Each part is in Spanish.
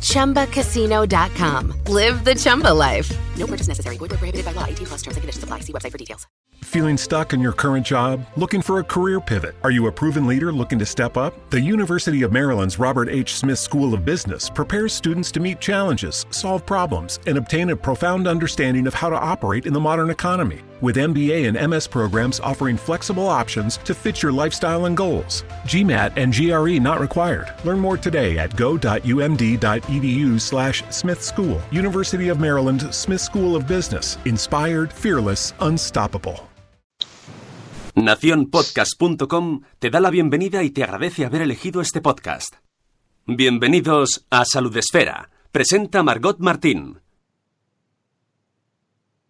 ChumbaCasino.com. Live the Chumba life. No purchase necessary. Void where prohibited by law. 18 plus terms and conditions apply. See website for details. Feeling stuck in your current job? Looking for a career pivot? Are you a proven leader looking to step up? The University of Maryland's Robert H. Smith School of Business prepares students to meet challenges, solve problems, and obtain a profound understanding of how to operate in the modern economy. With MBA and MS programs offering flexible options to fit your lifestyle and goals. GMAT and GRE not required. Learn more today at go.umd.edu slash Smith School. University of Maryland Smith School of Business. Inspired, fearless, unstoppable. Naciónpodcast.com te da la bienvenida y te agradece haber elegido este podcast. Bienvenidos a Salud Esfera. Presenta Margot Martín.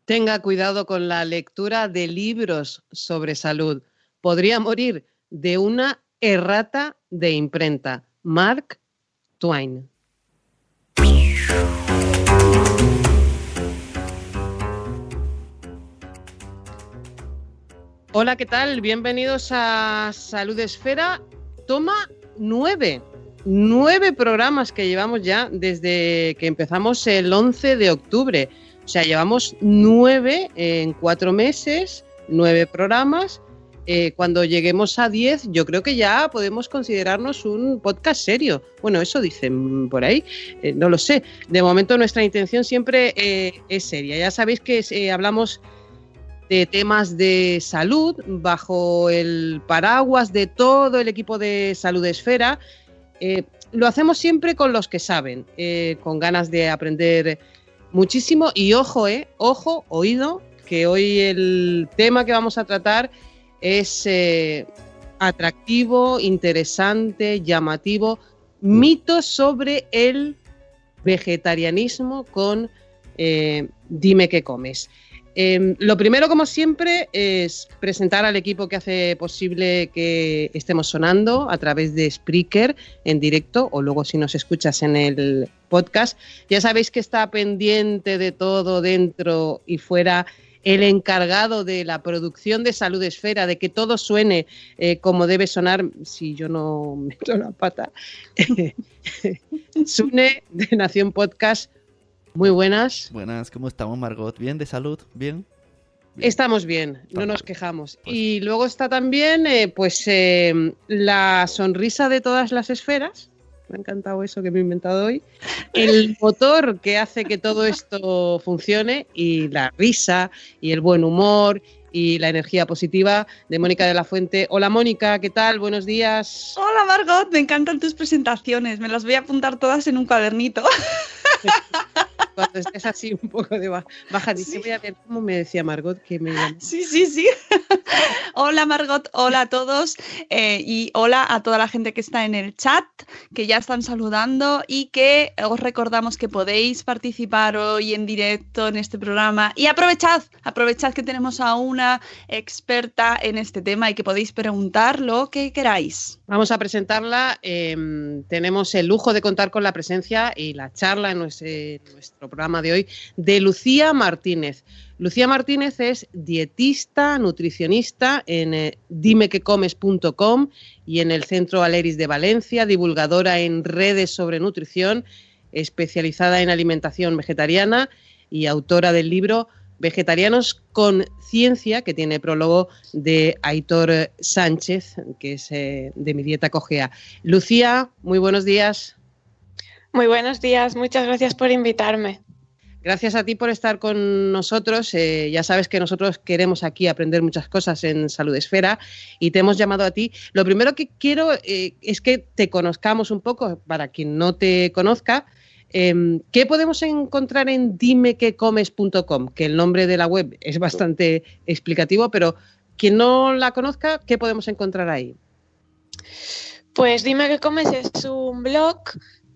Tenga cuidado con la lectura de libros sobre salud. Podría morir de una errata de imprenta. Mark Twain. Hola, ¿qué tal? Bienvenidos a Salud Esfera. Toma nueve. Nueve programas que llevamos ya desde que empezamos el 11 de octubre. O sea, llevamos nueve en cuatro meses, nueve programas. Eh, cuando lleguemos a diez, yo creo que ya podemos considerarnos un podcast serio. Bueno, eso dicen por ahí, eh, no lo sé. De momento nuestra intención siempre eh, es seria. Ya sabéis que hablamos de temas de salud bajo el paraguas de todo el equipo de Salud Esfera. Lo hacemos siempre con los que saben, con ganas de aprender muchísimo y ojo, eh, ojo, oído, que hoy el tema que vamos a tratar es eh, atractivo, interesante, llamativo, mitos sobre el vegetarianismo con eh, Dime qué comes. Eh, lo primero, como siempre, es presentar al equipo que hace posible que estemos sonando a través de Spreaker en directo o luego si nos escuchas en el podcast. Ya sabéis que está pendiente de todo dentro y fuera el encargado de la producción de Salud Esfera, de que todo suene eh, como debe sonar, si yo no meto la pata. Sune de Nación Podcast, muy buenas. Buenas, ¿cómo estamos, Margot? ¿Bien? ¿De salud? ¿Bien? Estamos bien, no nos quejamos. Y luego está también, eh, pues, eh, la sonrisa de todas las esferas. Me ha encantado eso que me he inventado hoy. El motor que hace que todo esto funcione y la risa y el buen humor y la energía positiva de Mónica de la Fuente. Hola Mónica, ¿qué tal? Buenos días. Hola Margot, me encantan tus presentaciones, me las voy a apuntar todas en un cuadernito. Cuando estés así un poco de ba- baja, dice, voy a ver cómo me decía Margot que me llama. Sí, sí, sí. hola Margot, hola a todos eh, y hola a toda la gente que está en el chat, que ya están saludando y que os recordamos que podéis participar hoy en directo en este programa y aprovechad, aprovechad que tenemos a una experta en este tema y que podéis preguntar lo que queráis. Vamos a presentarla. eh, tenemos el lujo de contar con la presencia y la charla en nuestro, en nuestro programa de hoy de Lucía Martínez. Lucía Martínez es dietista, nutricionista en eh, dimequecomes.com y en el Centro Aleris de Valencia, divulgadora en redes sobre nutrición, especializada en alimentación vegetariana y autora del libro Vegetarianos con Ciencia, que tiene prólogo de Aitor Sánchez, que es eh, de mi dieta cogea. Lucía, muy buenos días. Muy buenos días, muchas gracias por invitarme. Gracias a ti por estar con nosotros. Eh, ya sabes que nosotros queremos aquí aprender muchas cosas en Salud Esfera y te hemos llamado a ti. Lo primero que quiero eh, es que te conozcamos un poco, para quien no te conozca. Eh, ¿Qué podemos encontrar en dimequecomes.com? Que el nombre de la web es bastante explicativo, pero quien no la conozca, ¿qué podemos encontrar ahí? Pues Dime qué comes es un blog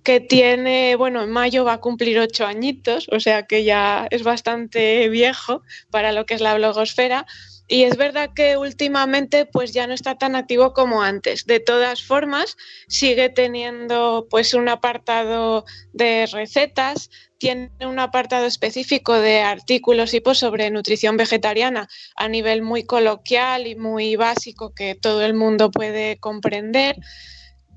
que tiene, bueno, en mayo va a cumplir ocho añitos, o sea que ya es bastante viejo para lo que es la blogosfera. Y es verdad que últimamente pues ya no está tan activo como antes. De todas formas, sigue teniendo pues un apartado de recetas, tiene un apartado específico de artículos y post sobre nutrición vegetariana a nivel muy coloquial y muy básico que todo el mundo puede comprender.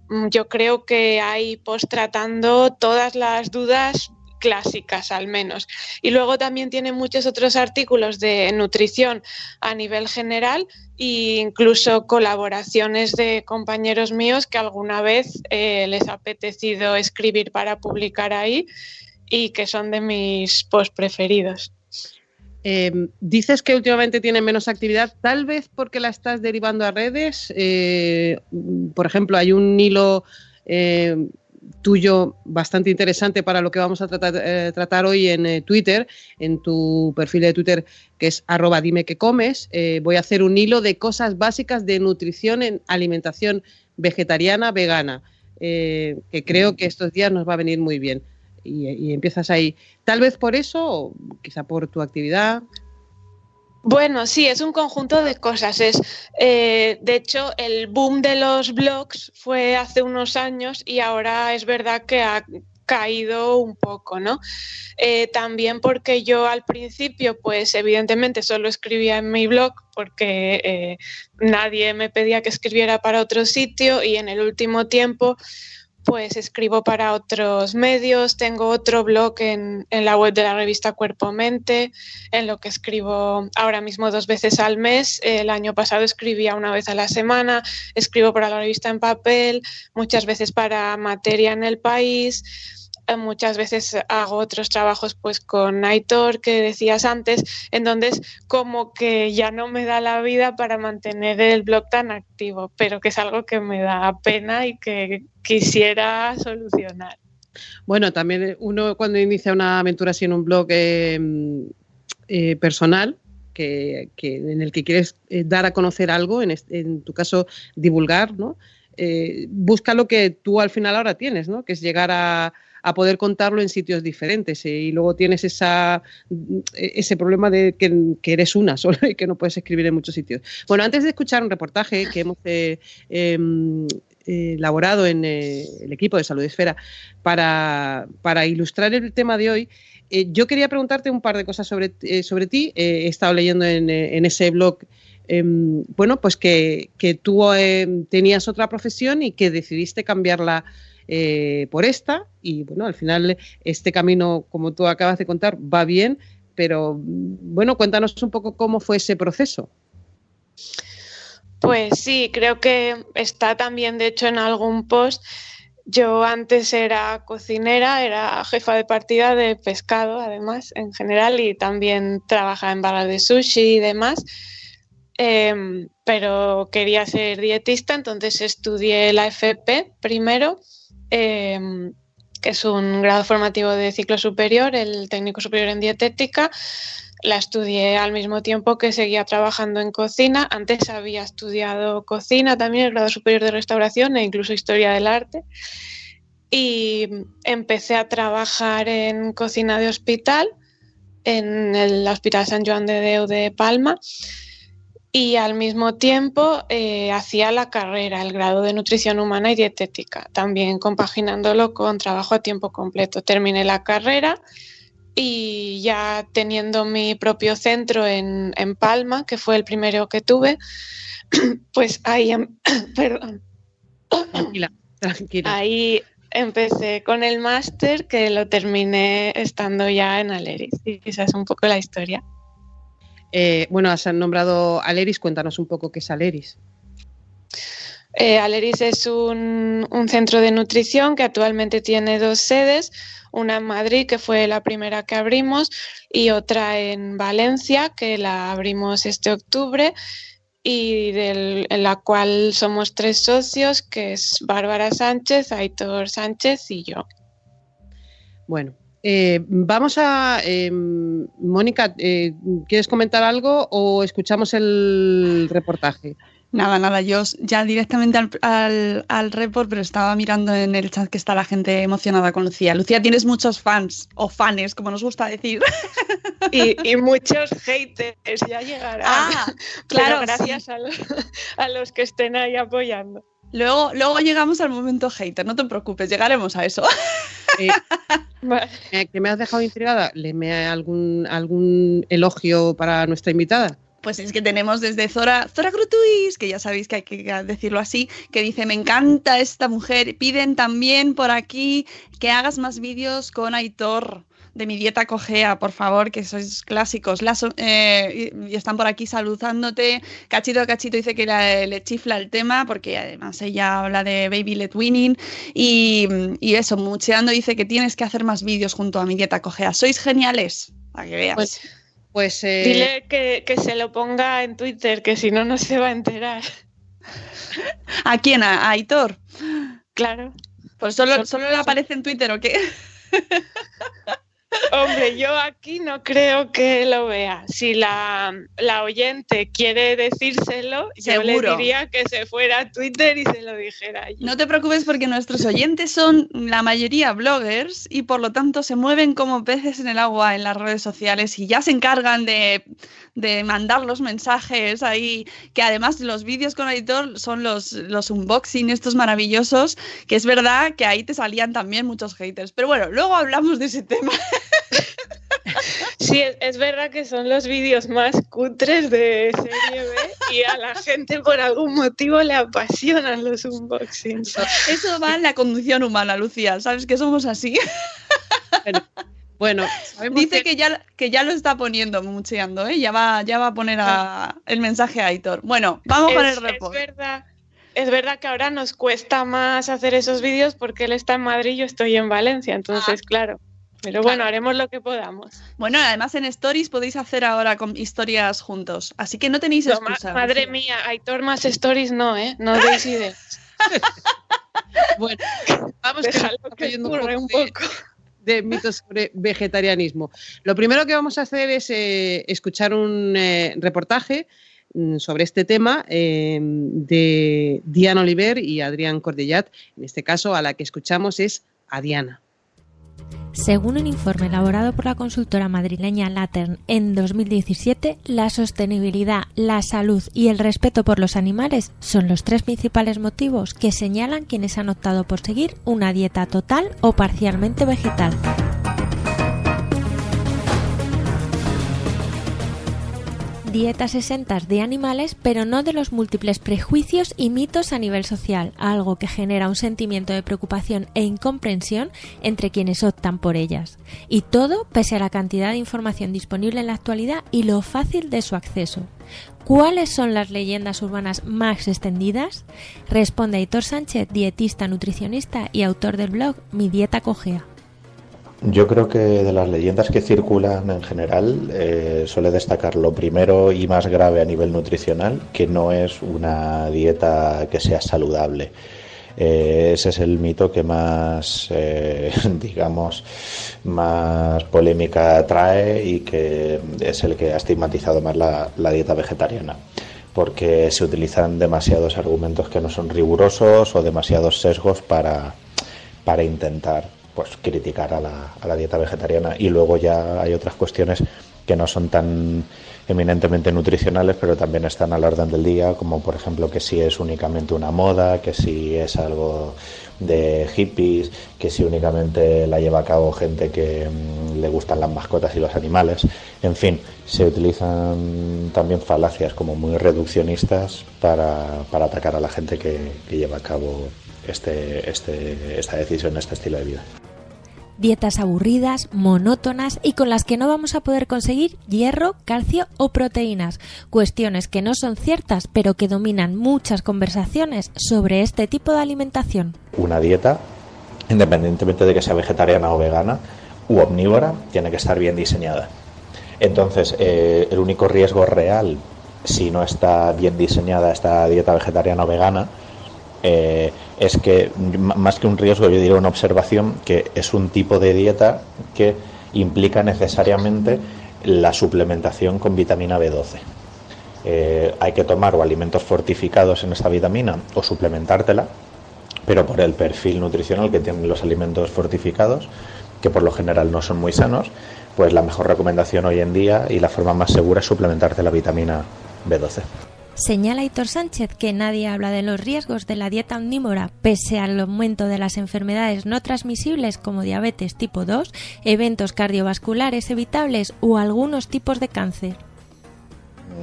Mm, Yo creo que hay post tratando todas las dudas clásicas al menos. Y luego también tiene muchos otros artículos de nutrición a nivel general e incluso colaboraciones de compañeros míos que alguna vez eh, les ha apetecido escribir para publicar ahí y que son de mis post preferidos. Eh, dices que últimamente tiene menos actividad, tal vez porque la estás derivando a redes. Eh, por ejemplo, hay un hilo eh, tuyo bastante interesante para lo que vamos a tratar, eh, tratar hoy en eh, Twitter, en tu perfil de Twitter que es arroba dime que comes. Voy a hacer un hilo de cosas básicas de nutrición en alimentación vegetariana, vegana, que creo que estos días nos va a venir muy bien. Y, empiezas ahí, tal vez por eso, o quizá por tu actividad. Bueno, sí, es un conjunto de cosas. Es, eh, de hecho, el boom de los blogs fue hace unos años y ahora es verdad que ha caído un poco, ¿no? Eh, también porque yo al principio, pues evidentemente solo escribía en mi blog porque eh, nadie me pedía que escribiera para otro sitio y en el último tiempo pues escribo para otros medios, tengo otro blog en, en, la web de la revista Cuerpo Mente, en lo que escribo ahora mismo dos veces al mes. El año pasado escribía una vez a la semana, escribo para la revista en papel, muchas veces para materia en el país. Muchas veces hago otros trabajos pues con Aitor que decías antes, en donde es como que ya no me da la vida para mantener el blog tan activo, pero que es algo que me da pena y que quisiera solucionar. Bueno, también uno cuando inicia una aventura así en un blog eh, eh, personal, que, que, en el que quieres eh, dar a conocer algo, en, este, en tu caso divulgar, ¿no? busca lo que tú al final ahora tienes, ¿no? Que es llegar a, a poder contarlo en sitios diferentes eh, y luego tienes esa, ese problema de que, eres una sola y que no puedes escribir en muchos sitios. Bueno, antes de escuchar un reportaje que hemos eh, eh, elaborado en el equipo de Salud Esfera para, para, ilustrar el tema de hoy, yo quería preguntarte un par de cosas sobre, sobre ti. he estado leyendo en, en ese blog eh, bueno, pues que, que tú tenías otra profesión y que decidiste cambiarla eh, por esta y bueno, al final este camino, como tú acabas de contar, va bien, pero bueno, cuéntanos un poco cómo fue ese proceso. Pues sí, creo que está también, de hecho, en algún post. Yo antes era cocinera, era jefa de partida de pescado, además, en general, y también trabajaba en barras de sushi y demás. Eh, pero quería ser dietista, entonces estudié la FP primero, eh, que es un grado formativo de ciclo superior, el técnico superior en dietética. La estudié al mismo tiempo que seguía trabajando en cocina. Antes había estudiado cocina también, el grado superior de restauración e incluso historia del arte. Y empecé a trabajar en cocina de hospital, en el Hospital San Joan de Deu de Palma y al mismo tiempo eh, hacía la carrera, el grado de nutrición humana y dietética, también compaginándolo con trabajo a tiempo completo. Terminé la carrera y ya teniendo mi propio centro en, en Palma, que fue el primero que tuve, pues ahí, em, perdón. Tranquila, tranquila. Ahí empecé con el máster que lo terminé estando ya en Aleris. Y esa es un poco la historia. Eh, bueno, has nombrado Aleris, cuéntanos un poco qué es Aleris. Eh, Aleris es un, un, centro de nutrición que actualmente tiene dos sedes, una en Madrid, que fue la primera que abrimos, y otra en Valencia, que la abrimos este octubre, y del, en la cual somos tres socios, que es Bárbara Sánchez, Aitor Sánchez y yo. Bueno, eh, vamos a. Eh, Mónica, eh, ¿quieres comentar algo o escuchamos el reportaje? Nada, nada, yo ya directamente al, al, al, report, pero estaba mirando en el chat que está la gente emocionada con Lucía. Lucía, tienes muchos fans, o fanes, como nos gusta decir. Y, y muchos haters, ya llegará. Ah, claro, gracias sí. a, los, a los que estén ahí apoyando. Luego, luego llegamos al momento hater, no te preocupes, llegaremos a eso. Que me has dejado intrigada, léeme algún, algún elogio para nuestra invitada. Pues es que tenemos desde Zora, Zora Grutuis, que ya sabéis que hay que decirlo así, que dice, me encanta esta mujer. Piden también por aquí que hagas más vídeos con Aitor de mi dieta cojea, por favor, que sois clásicos. Las, eh, y están por aquí saludándote. Cachito Cachito dice que le, le, chifla el tema, porque además ella habla de Baby Let Winning. Y, y eso, Mucheando dice que tienes que hacer más vídeos junto a mi dieta cojea. Sois geniales, para que veas. Pues, pues eh... Dile que, que, se lo ponga en Twitter, que si no, no se va a enterar. ¿A quién? ¿A, Aitor? Claro. Pues solo, solo le aparece en Twitter o qué? Hombre, yo aquí no creo que lo vea. Si la, la oyente quiere decírselo, Seguro. yo le diría que se fuera a Twitter y se lo dijera allí. No te preocupes porque nuestros oyentes son la mayoría bloggers y por lo tanto se mueven como peces en el agua en las redes sociales y ya se encargan de, de mandar los mensajes ahí, que además los vídeos con editor son los, los unboxing estos maravillosos, que es verdad que ahí te salían también muchos haters. Pero bueno, luego hablamos de ese tema. Sí, es, es, verdad que son los vídeos más cutres de serie B y a la gente por algún motivo le apasionan los unboxings. Eso va en la conducción humana, Lucía, ¿sabes que somos así? Bueno, dice que... que... ya que ya lo está poniendo mucheando, ¿eh? Ya va ya va a poner a, el mensaje a Aitor. Bueno, vamos es, con el report. Es verdad. Es verdad que ahora nos cuesta más hacer esos vídeos porque él está en Madrid y yo estoy en Valencia, entonces ah. claro. Pero bueno, claro. haremos lo que podamos. Bueno, además en Stories podéis hacer ahora con historias juntos. Así que no tenéis excusa. No, madre mía, Aitor más Stories no, ¿eh? No deis ideas. bueno, vamos que, que ocurre un poco. De, mitos sobre vegetarianismo. Lo primero que vamos a hacer es eh, escuchar un eh, reportaje mm, sobre este tema eh, de Diana Oliver y Adrián Cordellat. En este caso, a la que escuchamos es a Diana. Según un informe elaborado por la consultora madrileña Latern en 2017, la sostenibilidad, la salud y el respeto por los animales son los tres principales motivos que señalan quienes han optado por seguir una dieta total o parcialmente vegetal. Dietas exentas de animales, pero no de los múltiples prejuicios y mitos a nivel social, algo que genera un sentimiento de preocupación e incomprensión entre quienes optan por ellas. Y todo pese a la cantidad de información disponible en la actualidad y lo fácil de su acceso. ¿Cuáles son las leyendas urbanas más extendidas? Responde Aitor Sánchez, dietista, nutricionista y autor del blog Mi Dieta Cogea. Yo creo que de las leyendas que circulan en general eh, suele destacar lo primero y más grave a nivel nutricional, que no es una dieta que sea saludable. Eh, ese es el mito que más, eh, digamos, más polémica trae y que es el que ha estigmatizado más la, la dieta vegetariana porque se utilizan demasiados argumentos que no son rigurosos o demasiados sesgos para, para intentar pues criticar a la, a la, dieta vegetariana y luego ya hay otras cuestiones que no son tan eminentemente nutricionales pero también están a la orden del día como por ejemplo que si es únicamente una moda que si es algo de hippies que si únicamente la lleva a cabo gente que mmm, le gustan las mascotas y los animales en fin se utilizan también falacias como muy reduccionistas para, para atacar a la gente que, que lleva a cabo este, este, esta decisión, este estilo de vida. Dietas aburridas, monótonas y con las que no vamos a poder conseguir hierro, calcio o proteínas. Cuestiones que no son ciertas, pero que dominan muchas conversaciones sobre este tipo de alimentación. Una dieta, independientemente de que sea vegetariana o vegana u omnívora, tiene que estar bien diseñada. Entonces, eh, el único riesgo real, si no está bien diseñada esta dieta vegetariana o vegana, eh, es que más que un riesgo, yo diría una observación, que es un tipo de dieta que implica necesariamente la suplementación con vitamina B12. Eh, hay que tomar o alimentos fortificados en esta vitamina o suplementártela, pero por el perfil nutricional que tienen los alimentos fortificados, que por lo general no son muy sanos, pues la mejor recomendación hoy en día y la forma más segura es suplementarte la vitamina B12. Señala Hitor Sánchez que nadie habla de los riesgos de la dieta omnívora pese al aumento de las enfermedades no transmisibles como diabetes tipo 2, eventos cardiovasculares evitables o algunos tipos de cáncer.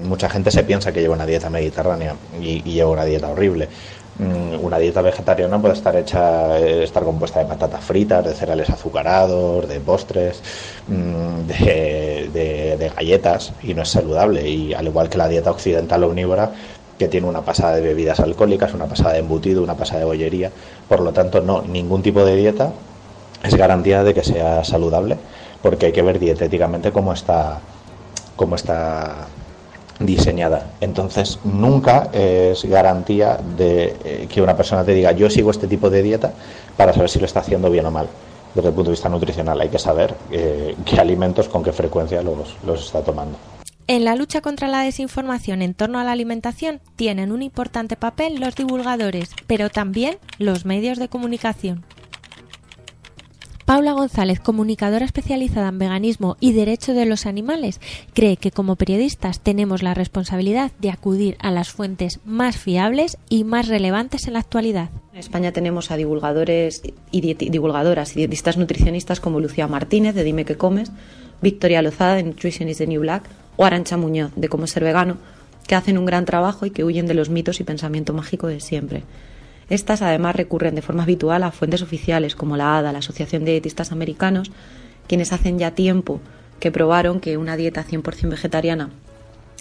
Mucha gente se piensa que lleva una dieta mediterránea y, y lleva una dieta horrible. Mm, una dieta vegetariana puede estar hecha, eh, estar compuesta de patatas fritas, de cereales azucarados, de postres, mm, de, de, galletas y no es saludable. Y al igual que la dieta occidental omnívora, que tiene una pasada de bebidas alcohólicas, una pasada de embutido, una pasada de bollería, por lo tanto no, ningún tipo de dieta es garantía de que sea saludable, porque hay que ver dietéticamente cómo está, cómo está diseñada. Entonces, nunca es garantía de eh, que una persona te diga yo sigo este tipo de dieta para saber si lo está haciendo bien o mal. Desde el punto de vista nutricional hay que saber eh, qué alimentos, con qué frecuencia los, los está tomando. En la lucha contra la desinformación en torno a la alimentación tienen un importante papel los divulgadores, pero también los medios de comunicación. Paula González, comunicadora especializada en veganismo y derecho de los animales, cree que como periodistas tenemos la responsabilidad de acudir a las fuentes más fiables y más relevantes en la actualidad. En España tenemos a divulgadores y divulgadoras y dietistas nutricionistas como Lucía Martínez de Dime qué comes, Victoria Lozada de Nutrition is the New Black o Arancha Muñoz de Cómo ser vegano, que hacen un gran trabajo y que huyen de los mitos y pensamiento mágico de siempre. Estas además recurren de forma habitual a fuentes oficiales como la ADA, la Asociación de Dietistas Americanos, quienes hacen ya tiempo que probaron que una dieta 100% vegetariana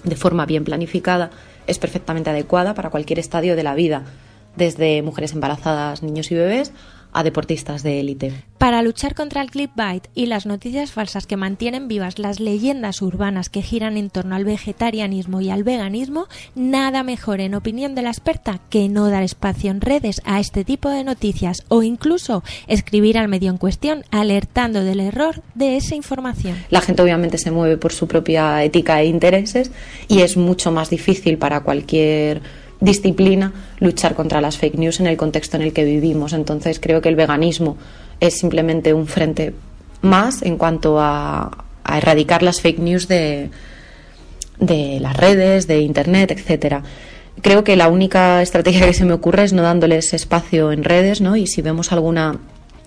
de forma bien planificada es perfectamente adecuada para cualquier estadio de la vida, desde mujeres embarazadas, niños y bebés a deportistas de élite. Para luchar contra el clickbait y las noticias falsas que mantienen vivas las leyendas urbanas que giran en torno al vegetarianismo y al veganismo, nada mejor en opinión de la experta que no dar espacio en redes a este tipo de noticias o incluso escribir al medio en cuestión alertando del error de esa información. La gente obviamente se mueve por su propia ética e intereses y es mucho más difícil para cualquier disciplina luchar contra las fake news en el contexto en el que vivimos. Entonces creo que el veganismo es simplemente un frente más en cuanto a, erradicar las fake news de, de las redes, de internet, etcétera. Creo que la única estrategia que se me ocurre es no dándoles espacio en redes, ¿no? Y si vemos alguna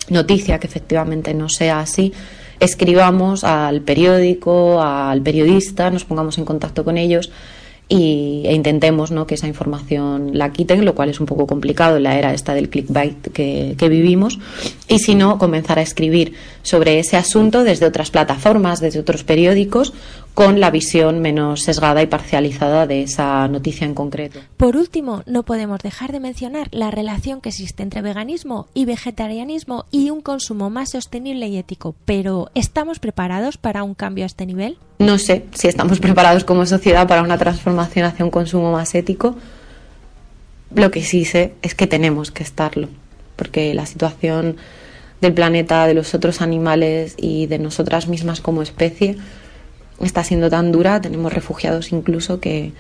noticia que efectivamente no sea así, escribamos al periódico, al periodista, nos pongamos en contacto con ellos y, e intentemos ¿no? que esa información la quiten, lo cual es un poco complicado en la era esta del clickbait que, que vivimos, y si no, comenzar a escribir sobre ese asunto desde otras plataformas, desde otros periódicos, con la visión menos sesgada y parcializada de esa noticia en concreto. Por último, no podemos dejar de mencionar la relación que existe entre veganismo y vegetarianismo y un consumo más sostenible y ético. Pero, ¿estamos preparados para un cambio a este nivel? No sé si estamos preparados como sociedad para una transformación hacia un consumo más ético. Lo que sí sé es que tenemos que estarlo, porque la situación del planeta, de los otros animales y de nosotras mismas como especie está siendo tan dura, tenemos refugiados incluso que,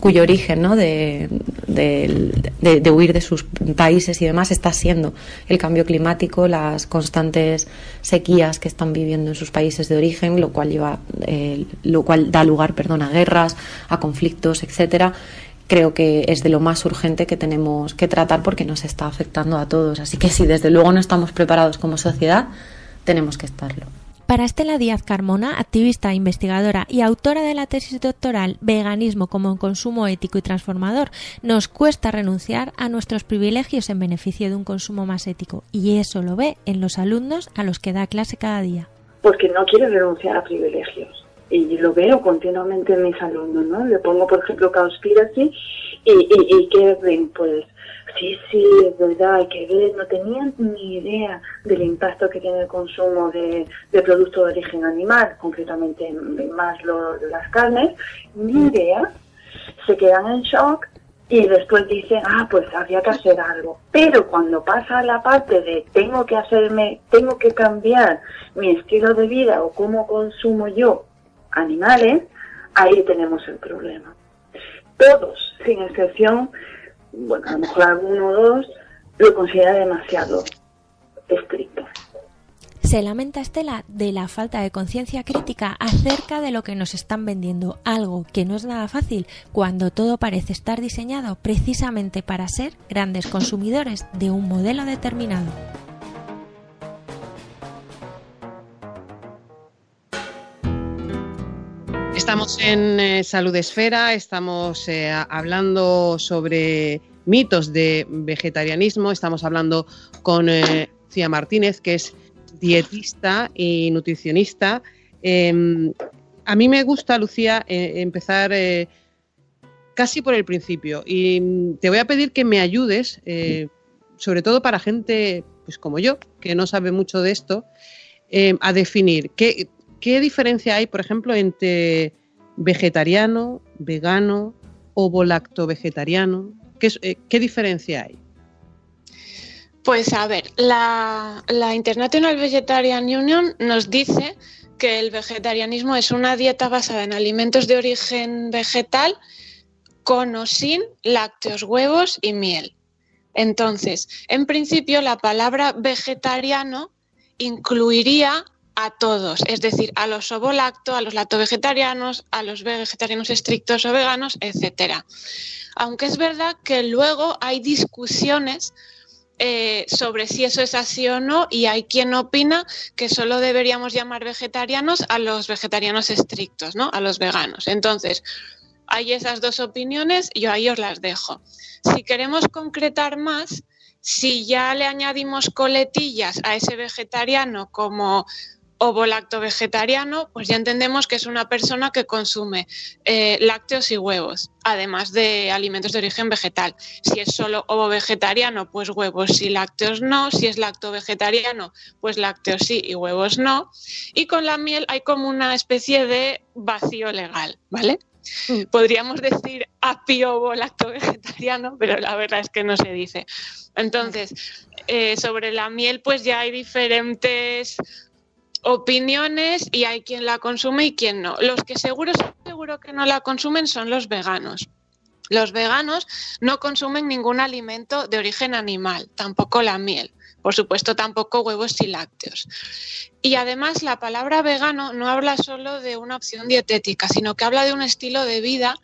cuyo origen ¿no? de, de, huir de sus países y demás está siendo el cambio climático, las constantes sequías que están viviendo en sus países de origen, lo cual lleva, eh, lo cual da lugar, perdón, a guerras, a conflictos, etcétera. Creo que es de lo más urgente que tenemos que tratar porque nos está afectando a todos. Así que si desde luego no estamos preparados como sociedad, tenemos que estarlo. Para Estela Díaz Carmona, activista, investigadora y autora de la tesis doctoral Veganismo como consumo ético y transformador, nos cuesta renunciar a nuestros privilegios en beneficio de un consumo más ético y eso lo ve en los alumnos a los que da clase cada día. Porque no quiere renunciar a privilegios y lo veo continuamente en mis alumnos, ¿no? Le pongo, por ejemplo, Cowspiracy y, y, y que ven, pues Sí, sí, es verdad, hay que ver, no tenían ni idea del impacto que tiene el consumo de, productos de origen animal, concretamente más las carnes, ni idea, se quedan en shock y después dicen, ah, pues había que hacer algo. Pero cuando pasa la parte de tengo que hacerme, tengo que cambiar mi estilo de vida o cómo consumo yo animales, ahí tenemos el problema. Todos, sin excepción, bueno, a lo mejor alguno o dos, lo considera demasiado estricto. Se lamenta Estela de la falta de conciencia crítica acerca de lo que nos están vendiendo, algo que no es nada fácil cuando todo parece estar diseñado precisamente para ser grandes consumidores de un modelo determinado. Estamos en eh, Salud Esfera, estamos eh, hablando sobre mitos de vegetarianismo, estamos hablando con eh, Cía Martínez, que es dietista y nutricionista. Em, a mí me gusta, Lucía, empezar casi por el principio y mm, te voy a pedir que me ayudes, sobre todo para gente pues como yo, que no sabe mucho de esto, a definir qué, ¿Qué diferencia hay, por ejemplo, entre vegetariano, vegano, ovo-lacto vegetariano? ¿Qué, eh, ¿Qué, diferencia hay? Pues a ver, la, la International Vegetarian Union nos dice que el vegetarianismo es una dieta basada en alimentos de origen vegetal con o sin lácteos, huevos y miel. Entonces, en principio, la palabra vegetariano incluiría a todos, es decir, a los ovolacto, a los lacto-vegetarianos, a los vegetarianos estrictos o veganos, etcétera. Aunque es verdad que luego hay discusiones eh, sobre si eso es así o no y hay quien opina que solo deberíamos llamar vegetarianos a los vegetarianos estrictos, ¿no? A los veganos. Entonces, hay esas dos opiniones, yo ahí os las dejo. Si queremos concretar más, si ya le añadimos coletillas a ese vegetariano como ovo-lacto vegetariano, pues ya entendemos que es una persona que consume eh, lácteos y huevos, además de alimentos de origen vegetal. Si es solo ovo vegetariano, pues huevos y lácteos no. Si es lacto vegetariano, pues lácteos sí y huevos no. Y con la miel hay como una especie de vacío legal, ¿vale? Mm. Podríamos decir apio ovo lacto vegetariano, pero la verdad es que no se dice. Entonces, eh, sobre la miel, pues ya hay diferentes opiniones y hay quien la consume y quien no. Los que seguro, seguro que no la consumen son los veganos. Los veganos no consumen ningún alimento de origen animal, tampoco la miel, por supuesto tampoco huevos y lácteos. Y además la palabra vegano no habla solo de una opción dietética, sino que habla de un estilo de vida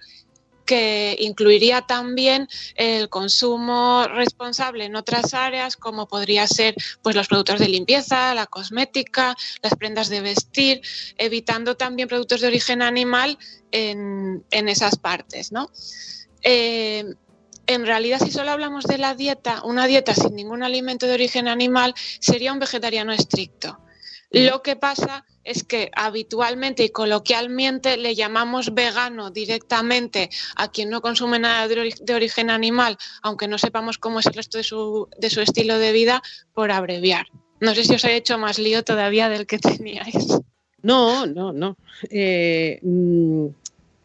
que incluiría también el consumo responsable en otras áreas como podría ser pues los productos de limpieza, la cosmética, las prendas de vestir, evitando también productos de origen animal en, esas partes, ¿no? Eh, en realidad, si solo hablamos de la dieta, una dieta sin ningún alimento de origen animal sería un vegetariano estricto. Lo que pasa es que habitualmente y coloquialmente le llamamos vegano directamente a quien no consume nada de, origen animal, aunque no sepamos cómo es el resto de su, de su estilo de vida, por abreviar. No sé si os he hecho más lío todavía del que teníais. No, no, no. Eh, mm,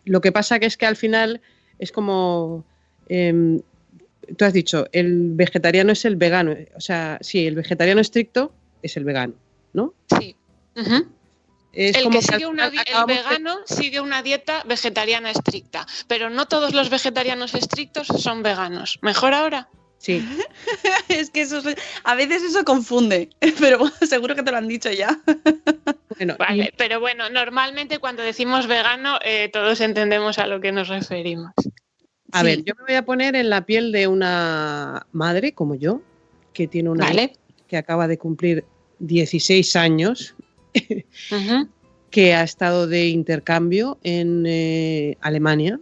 lo que pasa que es que al final es como... Em, tú has dicho, el vegetariano es el vegano. O sea, sí, el vegetariano estricto es el vegano, ¿no? Sí el que sigue una, el vegano sigue una dieta vegetariana estricta, pero no todos los vegetarianos estrictos son veganos. ¿Mejor ahora? Sí. es que eso a veces eso confunde, pero seguro que te lo han dicho ya. vale, pero bueno, normalmente cuando decimos vegano eh, todos entendemos a lo que nos referimos. A ver, yo me voy a poner en la piel de una madre como yo, que tiene una que acaba de cumplir 16 años que ha estado de intercambio en eh, Alemania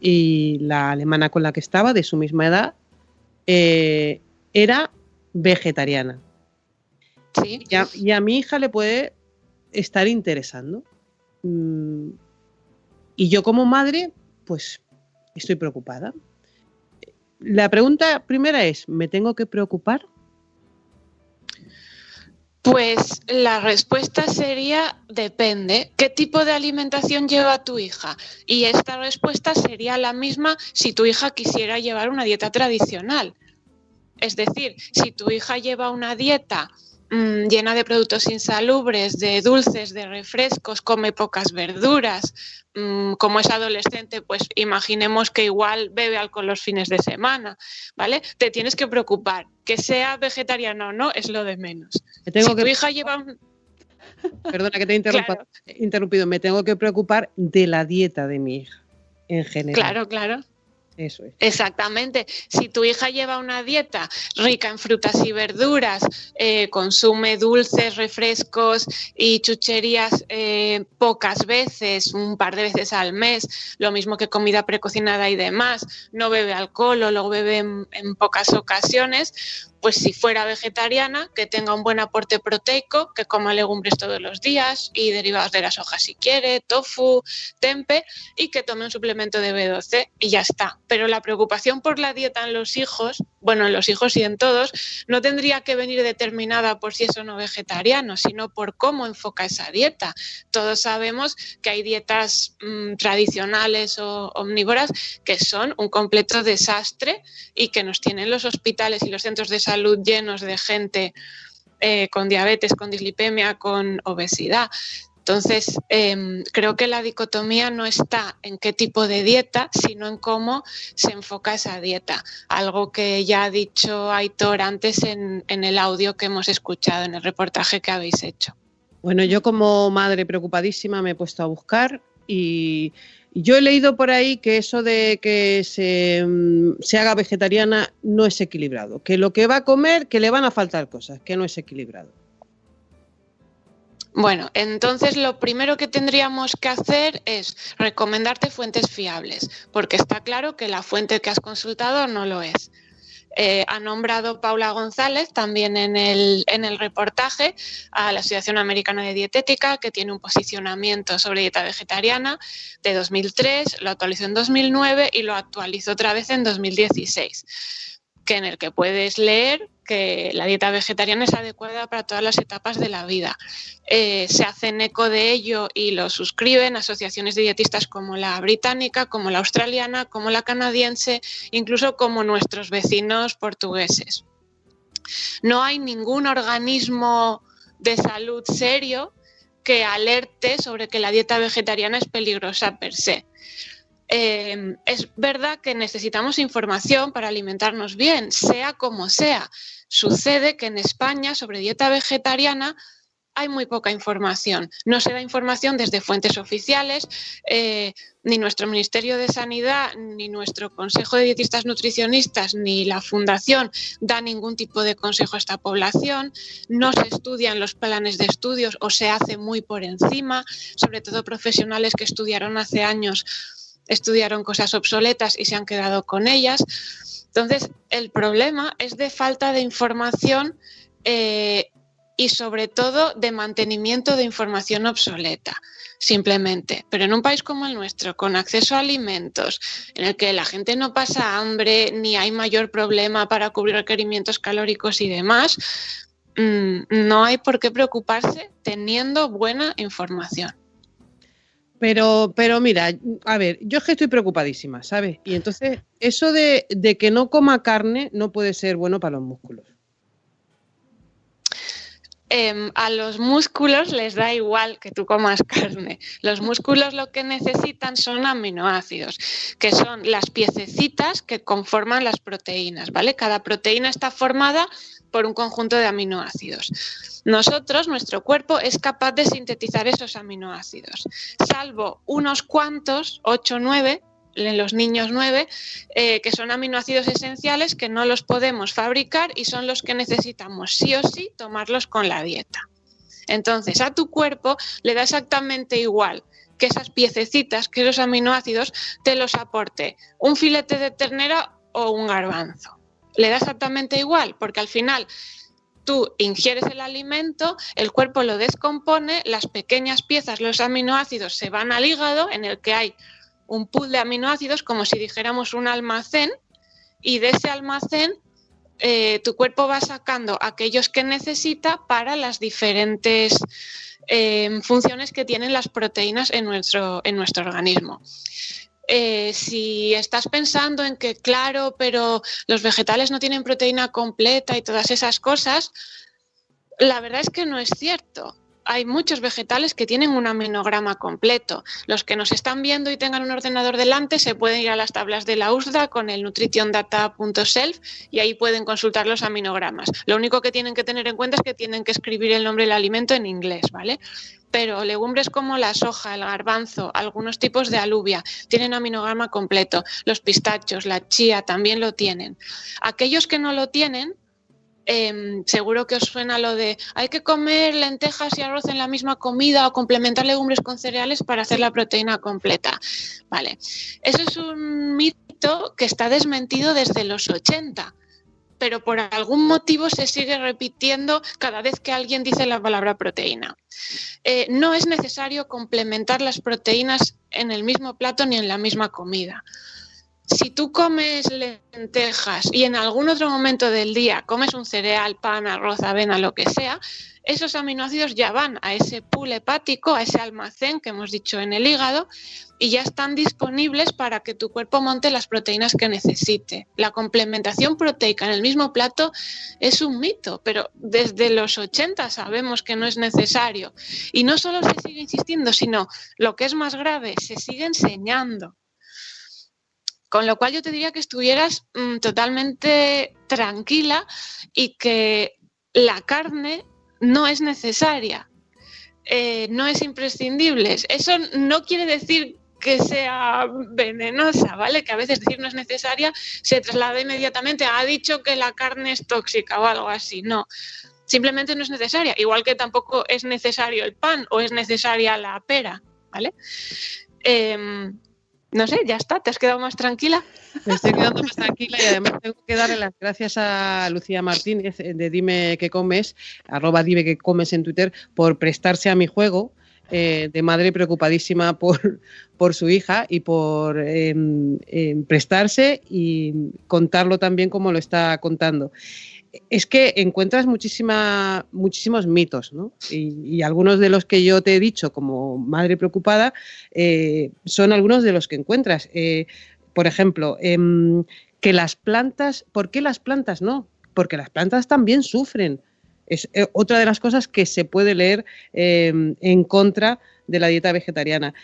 y la alemana con la que estaba, de su misma edad, eh, era vegetariana. Sí. Y a, mi hija le puede estar interesando. Mm, y yo como madre, pues estoy preocupada. La pregunta primera es, ¿me tengo que preocupar? Pues la respuesta sería depende. ¿Qué tipo de alimentación lleva tu hija? Y esta respuesta sería la misma si tu hija quisiera llevar una dieta tradicional. Es decir, si tu hija lleva una dieta mm, llena de productos insalubres, de dulces, de refrescos, come pocas verduras, mm, como es adolescente, pues imaginemos que igual bebe alcohol los fines de semana, ¿vale? Te tienes que preocupar. Que sea vegetariana o no es lo de menos. tengo si que- tu hija lleva un... Perdona que te he interrumpa- interrumpido. Me tengo que preocupar de la dieta de mi hija en general. Claro, claro. Eso es. Exactamente. Si tu hija lleva una dieta rica en frutas y verduras, eh, consume dulces, refrescos y chucherías eh, pocas veces, un par de veces al mes, lo mismo que comida precocinada y demás, no bebe alcohol o lo bebe en, en pocas ocasiones, pues si fuera vegetariana, que tenga un buen aporte proteico, que coma legumbres todos los días y derivados de las hojas si quiere, tofu, tempe y que tome un suplemento de B12 y ya está. Pero la preocupación por la dieta en los hijos, bueno, en los hijos y en todos, no tendría que venir determinada por si es o no vegetariano, sino por cómo enfoca esa dieta. Todos sabemos que hay dietas mm, tradicionales o omnívoras que son un completo desastre y que nos tienen los hospitales y los centros de salud llenos de gente eh, con diabetes, con dislipemia, con obesidad. Entonces, em, creo que la dicotomía no está en qué tipo de dieta, sino en cómo se enfoca esa dieta. Algo que ya ha dicho Aitor antes en el audio que hemos escuchado, en el reportaje que habéis hecho. Bueno, yo como madre preocupadísima me he puesto a buscar y yo he leído por ahí que eso de que se, mm, se haga vegetariana no es equilibrado, que lo que va a comer, que le van a faltar cosas, que no es equilibrado. Bueno, entonces lo primero que tendríamos que hacer es recomendarte fuentes fiables, porque está claro que la fuente que has consultado no lo es. Eh, ha nombrado Paula González también en el, en el reportaje a la Asociación Americana de Dietética, que tiene un posicionamiento sobre dieta vegetariana de 2003, lo actualizó en 2009 y lo actualizó otra vez en 2016 que en el que puedes leer que la dieta vegetariana es adecuada para todas las etapas de la vida. Eh, se hacen eco de ello y lo suscriben asociaciones de dietistas como la británica, como la australiana, como la canadiense, incluso como nuestros vecinos portugueses. No hay ningún organismo de salud serio que alerte sobre que la dieta vegetariana es peligrosa per se. Eh, es verdad que necesitamos información para alimentarnos bien, sea como sea. Sucede que en España sobre dieta vegetariana hay muy poca información. No se da información desde fuentes oficiales, eh, ni nuestro Ministerio de Sanidad, ni nuestro Consejo de Dietistas Nutricionistas, ni la Fundación da ningún tipo de consejo a esta población. No se estudian los planes de estudios o se hace muy por encima, sobre todo profesionales que estudiaron hace años estudiaron cosas obsoletas y se han quedado con ellas. Entonces, el problema es de falta de información eh, y sobre todo de mantenimiento de información obsoleta, simplemente. Pero en un país como el nuestro, con acceso a alimentos, en el que la gente no pasa hambre ni hay mayor problema para cubrir requerimientos calóricos y demás, mmm, no hay por qué preocuparse teniendo buena información. Pero, pero mira, a ver, yo es que estoy preocupadísima, ¿sabes? Y entonces, eso de, de, que no coma carne no puede ser bueno para los músculos. Eh, a los músculos les da igual que tú comas carne. Los músculos lo que necesitan son aminoácidos, que son las piececitas que conforman las proteínas, ¿vale? Cada proteína está formada por un conjunto de aminoácidos. Nosotros, nuestro cuerpo, es capaz de sintetizar esos aminoácidos, salvo unos cuantos, 8 o 9, en los niños 9, eh, que son aminoácidos esenciales que no los podemos fabricar y son los que necesitamos sí o sí tomarlos con la dieta. Entonces, a tu cuerpo le da exactamente igual que esas piececitas, que esos aminoácidos, te los aporte un filete de ternera o un garbanzo. Le da exactamente igual, porque al final tú ingieres el alimento, el cuerpo lo descompone, las pequeñas piezas, los aminoácidos, se van al hígado, en el que hay un pool de aminoácidos, como si dijéramos un almacén, y de ese almacén eh, tu cuerpo va sacando aquellos que necesita para las diferentes eh, funciones que tienen las proteínas en nuestro, en nuestro organismo. Eh, si estás pensando en que, claro, pero los vegetales no tienen proteína completa y todas esas cosas, La verdad es que no es cierto hay muchos vegetales que tienen un aminograma completo. Los que nos están viendo y tengan un ordenador delante se pueden ir a las tablas de la USDA con el nutritiondata.self y ahí pueden consultar los aminogramas. Lo único que tienen que tener en cuenta es que tienen que escribir el nombre del alimento en inglés, ¿vale? Pero legumbres como la soja, el garbanzo, algunos tipos de alubia tienen aminograma completo. Los pistachos, la chía también lo tienen. Aquellos que no lo tienen, Em, seguro que os suena lo de hay que comer lentejas y arroz en la misma comida o complementar legumbres con cereales para hacer la proteína completa. Vale, eso es un mito que está desmentido desde los 80 pero por algún motivo se sigue repitiendo cada vez que alguien dice la palabra proteína. Eh, no es necesario complementar las proteínas en el mismo plato ni en la misma comida si tú comes lentejas y en algún otro momento del día comes un cereal, pan, arroz, avena, lo que sea, esos aminoácidos ya van a ese pool hepático, a ese almacén que hemos dicho en el hígado, y ya están disponibles para que tu cuerpo monte las proteínas que necesite. La complementación proteica en el mismo plato es un mito, pero desde los 80 sabemos que no es necesario. Y no solo se sigue insistiendo, sino lo que es más grave, se sigue enseñando. Con lo cual yo te diría que estuvieras mm, totalmente tranquila y que la carne no es necesaria, eh, no es imprescindible. Eso no quiere decir que sea venenosa, ¿vale? Que a veces decir no es necesaria se traslada inmediatamente ha dicho que la carne es tóxica o algo así. No, simplemente no es necesaria. Igual que tampoco es necesario el pan o es necesaria la pera, ¿vale? Em, no sé, ya está, ¿te has quedado más tranquila? Me estoy quedando más tranquila y además tengo que darle las gracias a Lucía Martínez de Dime que comes, arroba dime que comes en Twitter, por prestarse a mi juego. Eh, de madre preocupadísima por, por su hija y por em, em, prestarse y contarlo también como lo está contando es que encuentras muchísima, muchísimos mitos, ¿no? Y, algunos de los que yo te he dicho como madre preocupada eh, son algunos de los que encuentras. Eh, por ejemplo, em, que las plantas, ¿por qué las plantas no? Porque las plantas también sufren. Es eh, otra de las cosas que se puede leer em, en contra de la dieta vegetariana.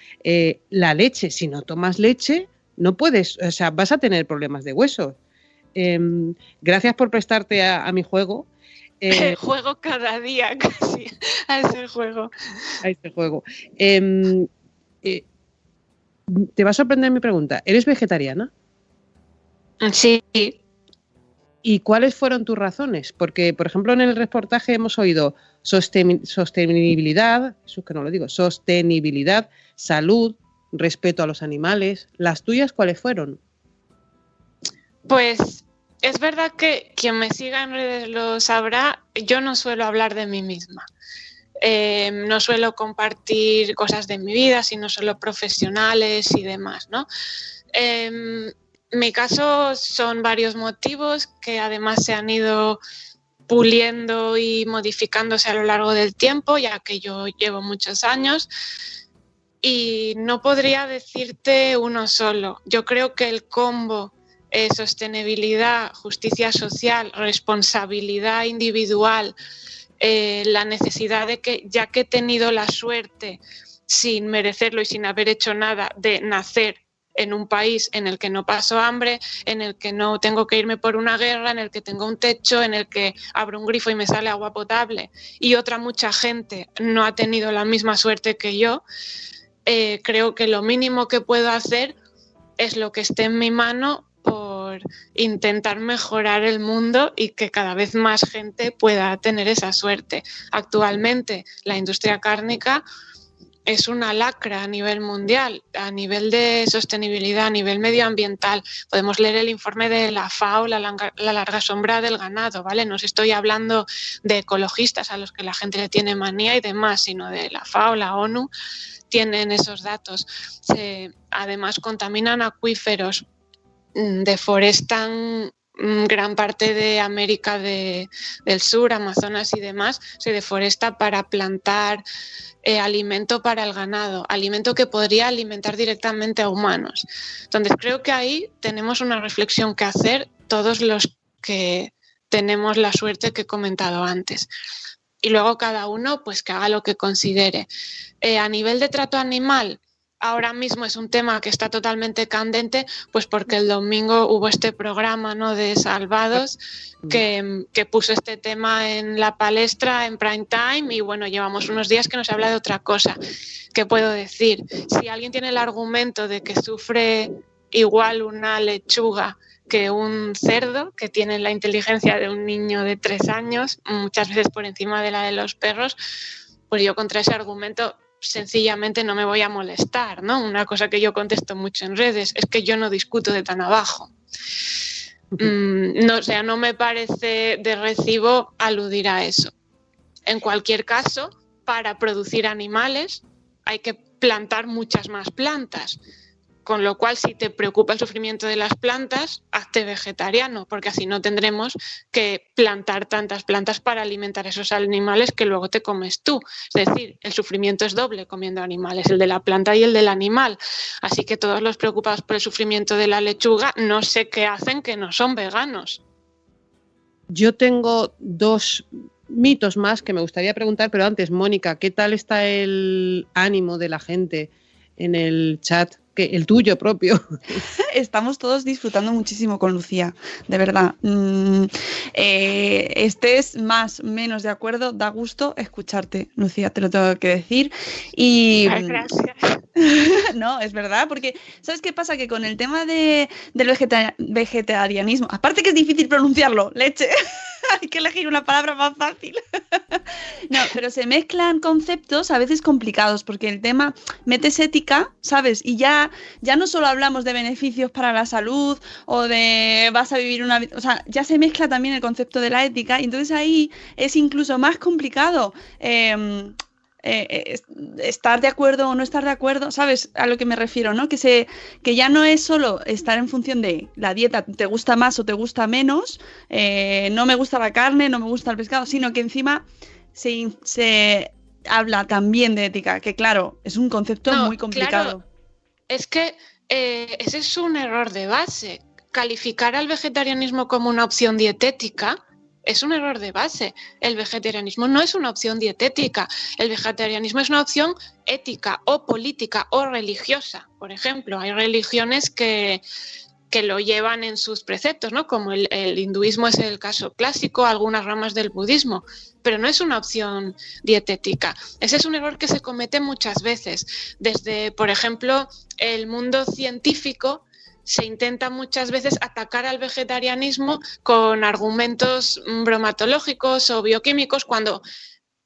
la leche, si no tomas leche, no puedes, o sea, vas a tener problemas de huesos. Em, gracias por prestarte a, mi juego. Eh, juego cada día casi a ese juego. A ese juego. Em, eh, te va a sorprender mi pregunta. ¿Eres vegetariana? Sí. ¿Y cuáles fueron tus razones? Porque, por ejemplo, en el reportaje hemos oído sostenibilidad, eso que no lo digo, sostenibilidad, salud, respeto a los animales. ¿Las tuyas cuáles fueron? Pues es verdad que quien me siga en redes lo sabrá, yo no suelo hablar de mí misma. Em, no suelo compartir cosas de mi vida, sino solo profesionales y demás, ¿no? Em, mi caso son varios motivos que además se han ido puliendo y modificándose a lo largo del tiempo, ya que yo llevo muchos años. Y no podría decirte uno solo. Yo creo que el combo eh, sostenibilidad, justicia social, responsabilidad individual, eh, la necesidad de que, ya que he tenido la suerte, sin merecerlo y sin haber hecho nada, de nacer en un país en el que no paso hambre, en el que no tengo que irme por una guerra, en el que tengo un techo, en el que abro un grifo y me sale agua potable, y otra mucha gente no ha tenido la misma suerte que yo, eh, creo que lo mínimo que puedo hacer es lo que esté en mi mano intentar mejorar el mundo y que cada vez más gente pueda tener esa suerte. Actualmente la industria cárnica es una lacra a nivel mundial, a nivel de sostenibilidad, a nivel medioambiental. Podemos leer el informe de la FAO, la, larga sombra del ganado, ¿vale? No estoy hablando de ecologistas a los que la gente le tiene manía y demás, sino de la FAO, la ONU, tienen esos datos. además, contaminan acuíferos, deforestan mm, gran parte de América del Sur, Amazonas y demás, se deforesta para plantar eh, alimento para el ganado, alimento que podría alimentar directamente a humanos. Entonces creo que ahí tenemos una reflexión que hacer todos los que tenemos la suerte que he comentado antes. y luego cada uno pues que haga lo que considere. Eh, a nivel de trato animal, ahora mismo es un tema que está totalmente candente, pues porque el domingo hubo este programa ¿no? de Salvados que, que, puso este tema en la palestra en prime time y bueno, llevamos unos días que nos habla de otra cosa. ¿Qué puedo decir? Si alguien tiene el argumento de que sufre igual una lechuga que un cerdo, que tiene la inteligencia de un niño de tres años, muchas veces por encima de la de los perros, pues yo contra ese argumento sencillamente no me voy a molestar, ¿no? Una cosa que yo contesto mucho en redes es que yo no discuto de tan abajo. Mm, no, o sea, no me parece de recibo aludir a eso. En cualquier caso, para producir animales hay que plantar muchas más plantas. Con lo cual, si te preocupa el sufrimiento de las plantas, hazte vegetariano, porque así no tendremos que plantar tantas plantas para alimentar esos animales que luego te comes tú. Es decir, el sufrimiento es doble comiendo animales, el de la planta y el del animal. Así que todos los preocupados por el sufrimiento de la lechuga, no sé qué hacen que no son veganos. Yo tengo dos mitos más que me gustaría preguntar, pero antes, Mónica, ¿qué tal está el ánimo de la gente en el chat? Que el tuyo propio. Estamos todos disfrutando muchísimo con Lucía, de verdad. Mm, eh, estés más, menos de acuerdo, da gusto escucharte, Lucía, te lo tengo que decir. Y, Gracias. no, es verdad, porque ¿sabes qué pasa? Que con el tema de, del vegetarianismo, aparte que es difícil pronunciarlo, leche. hay que elegir una palabra más fácil. no, pero se mezclan conceptos a veces complicados, porque el tema metes ética, ¿sabes? Y ya, ya no solo hablamos de beneficios para la salud o de vas a vivir una vida, o sea, ya se mezcla también el concepto de la ética, y entonces ahí es incluso más complicado. Em, eh, eh, estar de acuerdo o no estar de acuerdo, ¿sabes a lo que me refiero? ¿no? Que, se, que ya no es solo estar en función de la dieta, te gusta más o te gusta menos, eh, no me gusta la carne, no me gusta el pescado, sino que encima se, se habla también de ética, que claro, es un concepto muy complicado. Es que ese es un error de base. Calificar al vegetarianismo como una opción dietética es un error de base. El vegetarianismo no es una opción dietética. El vegetarianismo es una opción ética o política o religiosa. Por ejemplo, hay religiones que, que lo llevan en sus preceptos, ¿no? Como el, hinduismo es el caso clásico, algunas ramas del budismo, pero no es una opción dietética. Ese es un error que se comete muchas veces. Desde, por ejemplo, el mundo científico se intenta muchas veces atacar al vegetarianismo con argumentos bromatológicos o bioquímicos cuando,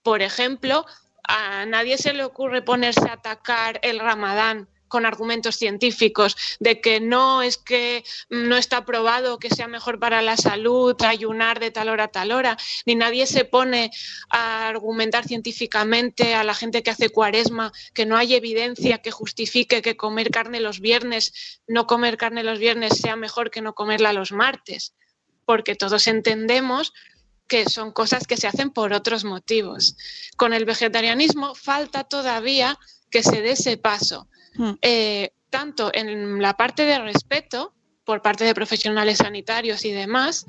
por ejemplo, a nadie se le ocurre ponerse a atacar el ramadán con argumentos científicos de que no es que no está probado que sea mejor para la salud ayunar de tal hora a tal hora, ni nadie se pone a argumentar científicamente a la gente que hace cuaresma que no hay evidencia que justifique que comer carne los viernes, no comer carne los viernes sea mejor que no comerla los martes, porque todos entendemos que son cosas que se hacen por otros motivos. Con el vegetarianismo falta todavía que se dé ese paso. Eh, tanto en la parte de respeto por parte de profesionales sanitarios y demás,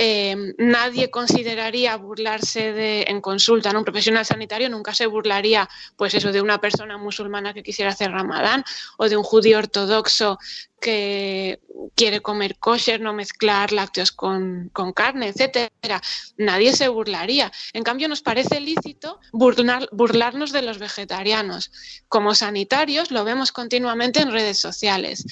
eh, nadie consideraría burlarse de, en consulta, ¿no? un profesional sanitario nunca se burlaría, pues eso, de una persona musulmana que quisiera hacer ramadán o de un judío ortodoxo que quiere comer kosher, no mezclar lácteos con, con, carne, etcétera. Nadie se burlaría. En cambio, nos parece lícito burlar, burlarnos de los vegetarianos. Como sanitarios lo vemos continuamente en redes sociales.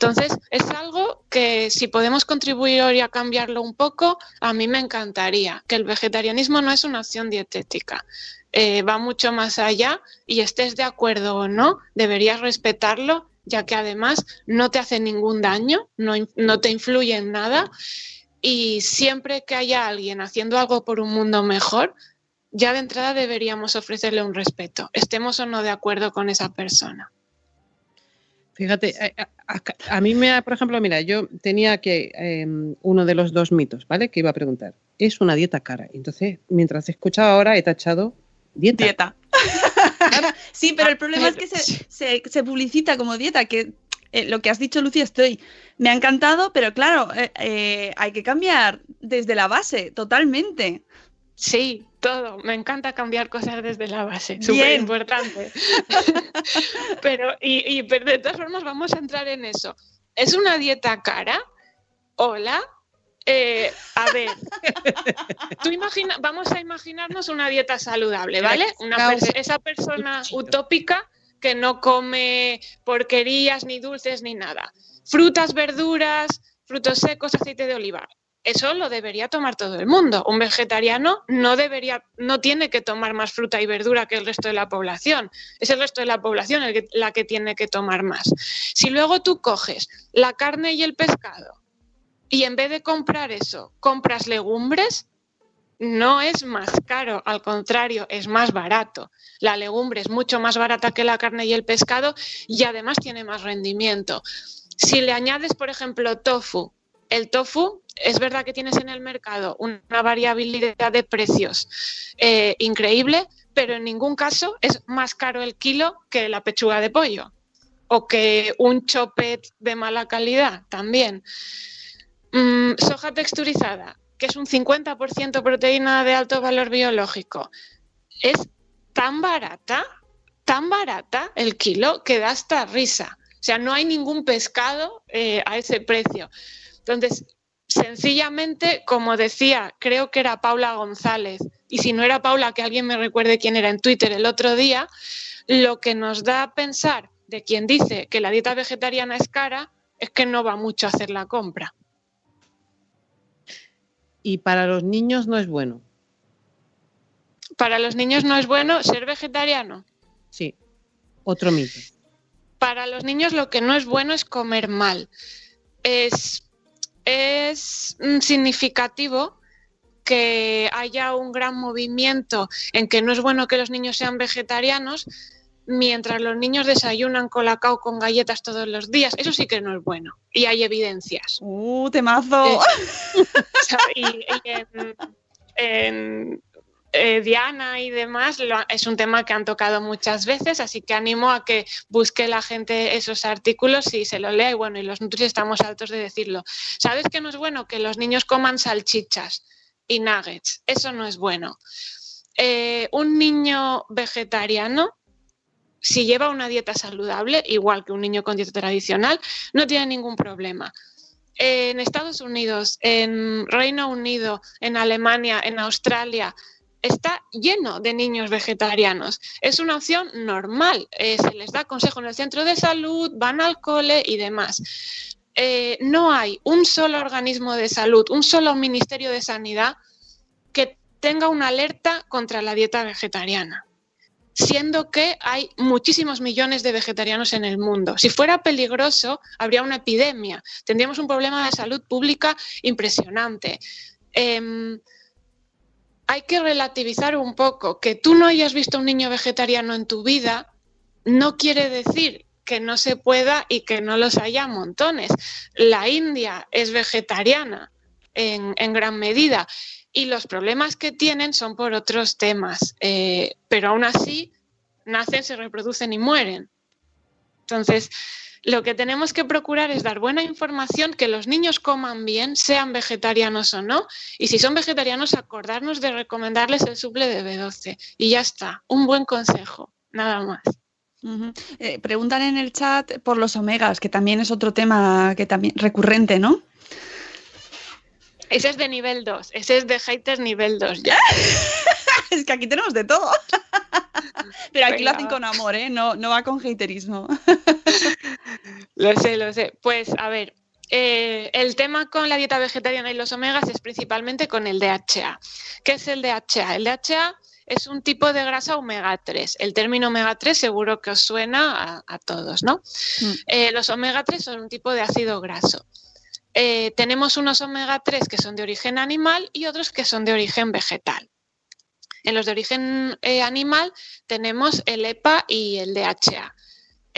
Entonces, es algo que si podemos contribuir hoy a cambiarlo un poco, a mí me encantaría, que el vegetarianismo no es una opción dietética. Eh, va mucho más allá y estés de acuerdo o no, deberías respetarlo, ya que además no te hace ningún daño, no, no te influye en nada y siempre que haya alguien haciendo algo por un mundo mejor, ya de entrada deberíamos ofrecerle un respeto, estemos o no de acuerdo con esa persona. Fíjate, eh, a, a, mí me, por ejemplo, mira, yo tenía que eh, uno de los dos mitos, ¿vale? Que iba a preguntar. Es una dieta cara. Entonces, mientras he escuchado ahora, he tachado dieta. Dieta. sí, pero el problema es que se, se, se publicita como dieta, que eh, lo que has dicho, Lucía, estoy. Me ha encantado, pero claro, eh, eh, hay que cambiar desde la base, totalmente. Sí, todo. Me encanta cambiar cosas desde la base. Súper importante. pero, y, y, pero de todas formas, vamos a entrar en eso. ¿Es una dieta cara? Hola. Eh, a ver, tú imagina, vamos a imaginarnos una dieta saludable, ¿vale? Una pers- esa persona utópica que no come porquerías, ni dulces, ni nada. Frutas, verduras, frutos secos, aceite de oliva. Eso lo debería tomar todo el mundo. Un vegetariano no debería, no tiene que tomar más fruta y verdura que el resto de la población. Es el resto de la población el la que tiene que tomar más. Si luego tú coges la carne y el pescado y en vez de comprar eso, compras legumbres, no es más caro, al contrario, es más barato. La legumbre es mucho más barata que la carne y el pescado y además tiene más rendimiento. Si le añades, por ejemplo, tofu, el tofu es verdad que tienes en el mercado una variabilidad de precios eh, increíble, pero en ningún caso es más caro el kilo que la pechuga de pollo o que un chopet de mala calidad también. Mm, soja texturizada, que es un 50% proteína de alto valor biológico, es tan barata, tan barata el kilo que da hasta risa. O sea, no hay ningún pescado eh, a ese precio. Entonces, sencillamente, como decía, creo que era Paula González, y si no era Paula, que alguien me recuerde quién era en Twitter el otro día, lo que nos da a pensar de quien dice que la dieta vegetariana es cara es que no va mucho a hacer la compra. Y para los niños no es bueno. Para los niños no es bueno ser vegetariano. Sí, otro mito. Para los niños lo que no es bueno es comer mal. Es, es mm, significativo que haya un gran movimiento en que no es bueno que los niños sean vegetarianos, mientras los niños desayunan colacao con galletas todos los días. Eso sí que no es bueno. Y hay evidencias. ¡Uh, temazo! Eh, y, y en, en, eh, Diana y demás es un tema que han tocado muchas veces, así que animo a que busque la gente esos artículos y se lo lea. Y bueno, y los nutris estamos altos de decirlo. ¿Sabes que no es bueno que los niños coman salchichas y nuggets? Eso no es bueno. Eh, un niño vegetariano si lleva una dieta saludable, igual que un niño con dieta tradicional, no tiene ningún problema. En Estados Unidos, en Reino Unido, en Alemania, en Australia, está lleno de niños vegetarianos. Es una opción normal. Eh, se les da consejo en el centro de salud, van al cole y demás. Eh, no hay un solo organismo de salud, un solo ministerio de sanidad que tenga una alerta contra la dieta vegetariana siendo que hay muchísimos millones de vegetarianos en el mundo. Si fuera peligroso, habría una epidemia, tendríamos un problema de salud pública impresionante. Em, hay que relativizar un poco. Que tú no hayas visto un niño vegetariano en tu vida no quiere decir que no se pueda y que no los haya montones. La India es vegetariana en, gran medida y los problemas que tienen son por otros temas, eh, pero aún así nacen, se reproducen y mueren. Entonces, lo que tenemos que procurar es dar buena información, que los niños coman bien, sean vegetarianos o no, y si son vegetarianos, acordarnos de recomendarles el suple de B12. Y ya está, un buen consejo, nada más. Eh, preguntan en el chat por los omegas, que también es otro tema que también recurrente, ¿no? Ese es de nivel 2, ese es de haters nivel 2 ya. es que aquí tenemos de todo. Pero aquí lo hacen con amor, ¿eh? No, no va con haterismo. Lo sé, lo sé. Pues a ver, eh, el tema con la dieta vegetariana y los omegas es principalmente con el DHA. ¿Qué es el DHA? El DHA es un tipo de grasa omega 3. El término omega 3 seguro que os suena a, a todos, ¿no? Eh, los omega 3 son un tipo de ácido graso. Eh, tenemos unos omega 3 que son de origen animal y otros que son de origen vegetal. En los de origen eh, animal tenemos el EPA y el DHA.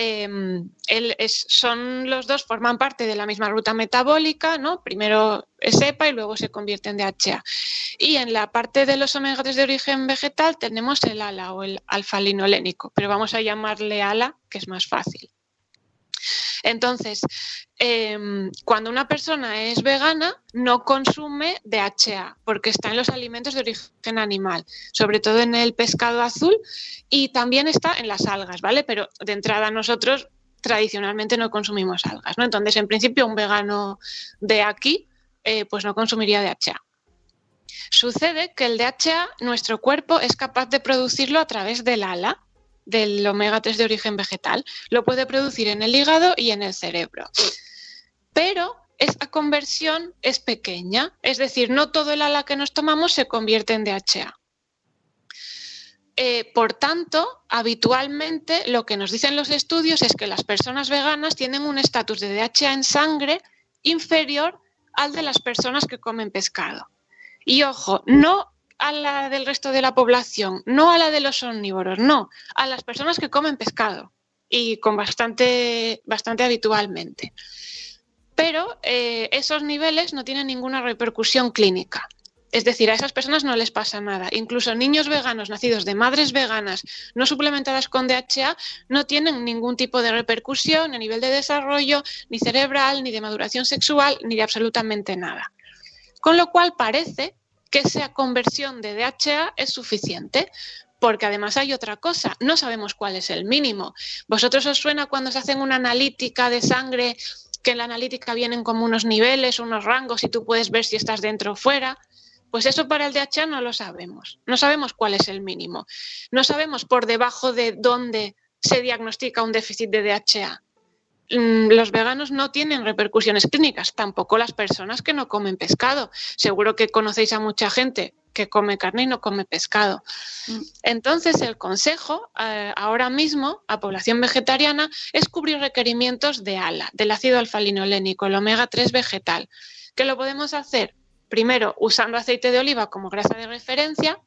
Es- son los dos forman parte de la misma ruta metabólica, ¿no? Primero es EPA y luego se convierte en DHA. Y en la parte de los omega 3 de origen vegetal tenemos el ALA o el alfa-linolénico, pero vamos a llamarle ALA, que es más fácil. Entonces, em, cuando una persona es vegana, no consume DHA, porque está en los alimentos de origen animal, sobre todo en el pescado azul y también está en las algas, ¿vale? Pero de entrada nosotros tradicionalmente no consumimos algas, ¿no? Entonces, en principio, un vegano de aquí, eh, pues no consumiría DHA. Sucede que el DHA, nuestro cuerpo es capaz de producirlo a través del ala, del omega 3 de origen vegetal. Lo puede producir en el hígado y en el cerebro. Pero esta conversión es pequeña, es decir, no todo el ala que nos tomamos se convierte en DHA. Eh, por tanto, habitualmente lo que nos dicen los estudios es que las personas veganas tienen un estatus de DHA en sangre inferior al de las personas que comen pescado. Y ojo, no a la del resto de la población, no a la de los omnívoros, no, a las personas que comen pescado y con bastante, bastante habitualmente. Pero eh, esos niveles no tienen ninguna repercusión clínica. Es decir, a esas personas no les pasa nada. Incluso niños veganos nacidos de madres veganas no suplementadas con DHA no tienen ningún tipo de repercusión a nivel de desarrollo, ni cerebral, ni de maduración sexual, ni de absolutamente nada. Con lo cual parece que esa conversión de DHA es suficiente. Porque además hay otra cosa, no sabemos cuál es el mínimo. ¿Vosotros os suena cuando se hacen una analítica de sangre que en la analítica vienen como unos niveles, unos rangos y tú puedes ver si estás dentro o fuera? Pues eso para el DHA no lo sabemos. No sabemos cuál es el mínimo. No sabemos por debajo de dónde se diagnostica un déficit de DHA. Mm, los veganos no tienen repercusiones clínicas, tampoco las personas que no comen pescado. Seguro que conocéis a mucha gente que come carne y no come pescado. Mm. Entonces, el consejo eh, ahora mismo a población vegetariana es cubrir requerimientos de ALA, del ácido alfa-linolénico, el omega 3 vegetal, que lo podemos hacer primero usando aceite de oliva como grasa de referencia,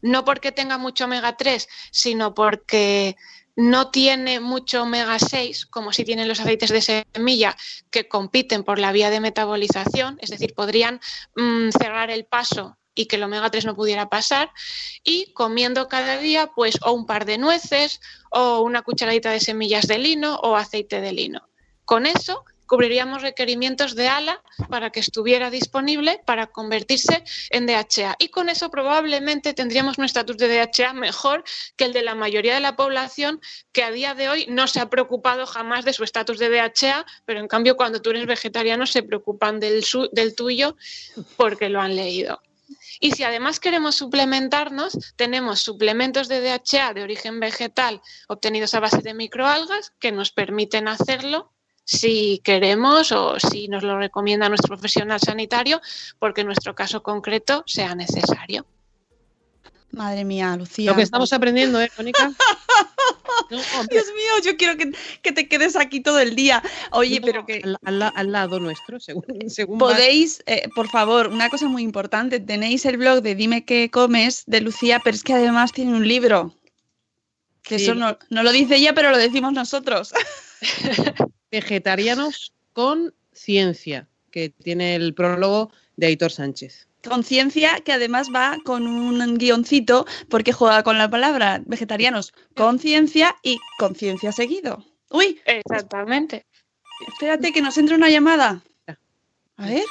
no porque tenga mucho omega 3, sino porque no tiene mucho omega 6, como si tienen los aceites de semilla, que compiten por la vía de metabolización, es decir, podrían mm, cerrar el paso y que el omega 3 no pudiera pasar, y comiendo cada día, pues, o un par de nueces, o una cucharadita de semillas de lino, o aceite de lino. Con eso cubriríamos requerimientos de ALA para que estuviera disponible para convertirse en DHA. Y con eso probablemente tendríamos un estatus de DHA mejor que el de la mayoría de la población que a día de hoy no se ha preocupado jamás de su estatus de DHA, pero en cambio cuando tú eres vegetariano se preocupan del, del tuyo porque lo han leído. Y si además queremos suplementarnos, tenemos suplementos de DHA de origen vegetal obtenidos a base de microalgas que nos permiten hacerlo si queremos o si nos lo recomienda nuestro profesional sanitario, porque en nuestro caso concreto sea necesario. Madre mía, Lucía. Lo que estamos aprendiendo, ¿eh, Mónica? Dios mío, yo quiero que, te quedes aquí todo el día. Oye, pero que... Al, lado nuestro, según... según Podéis, eh, por favor, una cosa muy importante, tenéis el blog de Dime qué comes de Lucía, pero es que además tiene un libro. Que eso no, no lo dice ella, pero lo decimos nosotros. Vegetarianos con ciencia, que tiene el prólogo de Aitor Sánchez. Conciencia que además va con un guioncito porque juega con la palabra vegetarianos, conciencia y conciencia seguido. Uy, exactamente. Espérate que nos entre una llamada. A ver.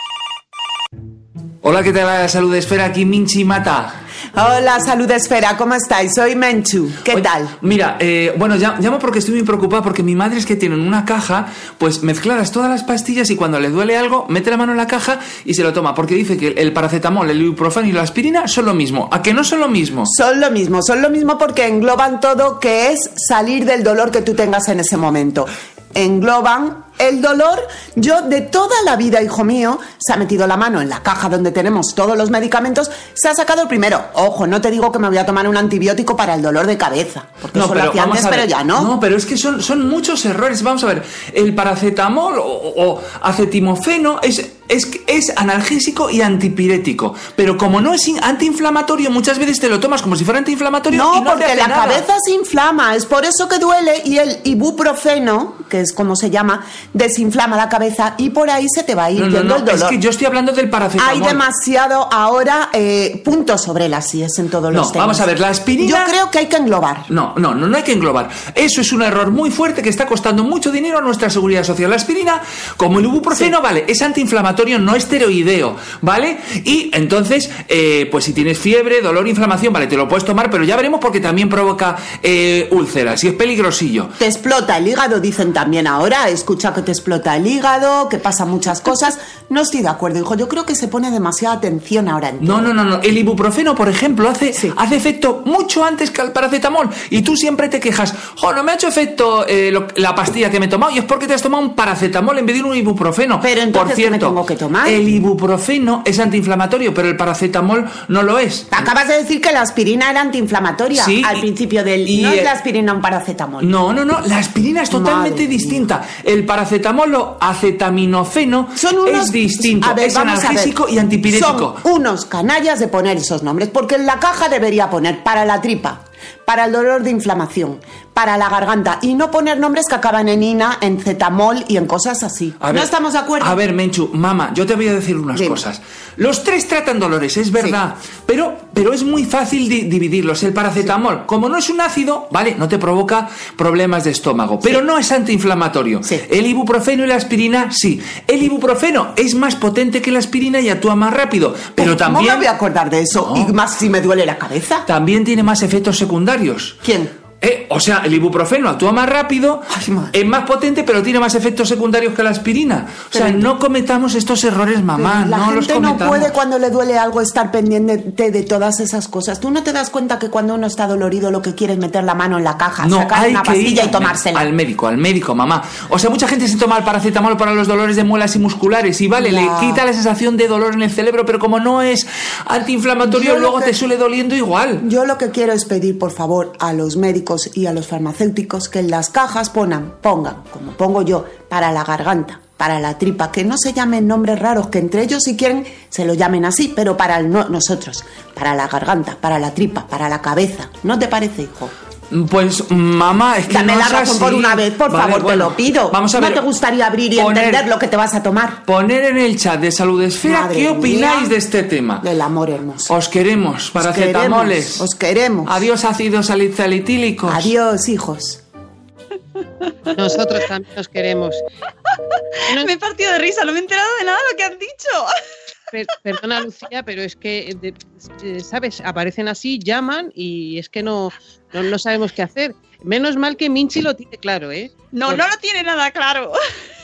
Hola, ¿qué tal? Salud Esfera, aquí Minchi Mata. Hola, Salud Esfera, ¿cómo estáis? Soy Menchu, ¿qué tal? Mira, eh, bueno, llamo porque estoy muy preocupada porque mi madre es que tiene en una caja, pues mezcladas todas las pastillas y cuando le duele algo, mete la mano en la caja y se lo toma, porque dice que el paracetamol, el ibuprofeno y la aspirina son lo mismo. ¿A que no son lo mismo? Son lo mismo, son lo mismo porque engloban todo que es salir del dolor que tú tengas en ese momento. Engloban el dolor, yo de toda la vida, hijo mío, se ha metido la mano en la caja donde tenemos todos los medicamentos, se ha sacado el primero. Ojo, no te digo que me voy a tomar un antibiótico para el dolor de cabeza, porque no, pero, antes, pero ya no. No, pero es que son, son muchos errores. Vamos a ver, el paracetamol o, acetimofeno es, es, es analgésico y antipirético, pero como no es antiinflamatorio, muchas veces te lo tomas como si fuera antiinflamatorio. No, y no porque la cabeza se inflama, es por eso que duele y el ibuprofeno, que es como se llama, desinflama la cabeza y por ahí se te va a ir No, no, yendo no, el dolor. es que yo estoy hablando del paracetamol. Hay demasiado ahora eh, puntos sobre las IES en todos los temas. vamos a ver, la aspirina- Yo creo que hay que englobar. No, no, no, no hay que englobar. Eso es un error muy fuerte que está costando mucho dinero a nuestra seguridad social. La aspirina, como el ibuprofeno, vale, es antiinflamatorio, no esteroideo, ¿vale? Y entonces, eh, pues si tienes fiebre, dolor, inflamación, vale, te lo puedes tomar, pero ya veremos porque también provoca eh, úlceras y es peligrosillo. Te explota el hígado, dicen también ahora. Escucha que te explota el hígado, que pasa muchas cosas. No estoy de acuerdo, hijo. Yo creo que se pone demasiada atención ahora en No, no, no, no. El ibuprofeno, por ejemplo, hace, hace efecto mucho antes que el paracetamol. Y tú siempre te quejas, jo, no me ha hecho efecto eh, lo- la pastilla que me he tomado. Y es porque te has tomado un paracetamol en vez de un ibuprofeno. Pero entonces, por ¿qué me tengo que tomar? El ibuprofeno es antiinflamatorio, pero el paracetamol no lo es. Acabas de decir que la aspirina era antiinflamatoria Sí, al principio del... y no es la aspirina un paracetamol. No, no, no. La aspirina es totalmente Madre distinta. El paracetamol o acetaminofeno Son unos, es distinto. Ver, es analgésico y antipirético. Son unos canallas de poner esos nombres, porque en la caja debería poner para la tripa, para el dolor de inflamación, para la garganta, y no poner nombres que acaban en ina, en cetamol y en cosas así. A ¿No ver, estamos de acuerdo? A ver, Menchu, mamá, yo te voy a decir unas Dime. cosas. Los tres tratan dolores, es verdad, pero, pero es muy fácil di- dividirlos. El paracetamol, como no es un ácido, vale, no te provoca problemas de estómago, pero no es antiinflamatorio. El ibuprofeno y la aspirina, sí. El ibuprofeno es más potente que la aspirina y actúa más rápido, pero ¿Cómo también... me voy a acordar de eso? Y más si me duele la cabeza. También tiene más efectos secundarios. ¿Quién? Eh, o sea, el ibuprofeno actúa más rápido, es más potente, pero tiene más efectos secundarios que la aspirina. O sea, Pero- no cometamos estos errores, mamá. la no los gente no cometamos. puede cuando le duele algo estar pendiente de, todas esas cosas. ¿Tú no te das cuenta que cuando uno está dolorido lo que quiere es meter la mano en la caja, No, sacar hay una pastilla y tomársela? Al médico, al médico, mamá. O sea, mucha gente se toma el paracetamol para los dolores de muelas y musculares y vale, Ya. le quita la sensación de dolor en el cerebro, pero como no es antiinflamatorio, luego que- te suele doliendo igual. Yo lo que quiero es pedir, por favor, a los médicos y a los farmacéuticos que en las cajas pongan, pongan, como pongo yo, para la garganta, para la tripa, que no se llamen nombres raros, que entre ellos si quieren se lo llamen así, pero para el no- nosotros, para la garganta, para la tripa, para la cabeza. ¿No te parece, hijo? Pues, mamá, es que Dame no la razón así. por una vez, por Vale, favor, bueno, te lo pido. Vamos a ver. ¿No te gustaría abrir y poner- entender lo que te vas a tomar? Poner en el chat de Salud Esfera Madre qué opináis mía. de este tema. Del amor hermoso. Os queremos, Os paracetamoles. Os queremos. Adiós ácidos salicylitílicos. Adiós, hijos. Nosotros también nos queremos. Me he partido de risa, no me he enterado de nada de lo que han dicho. Per- perdona, Lucía, pero es que, de- eh, ¿sabes? Aparecen así, llaman y es que no, no, no sabemos qué hacer. Menos mal que Minchi lo tiene claro, ¿eh? No, no lo tiene nada claro.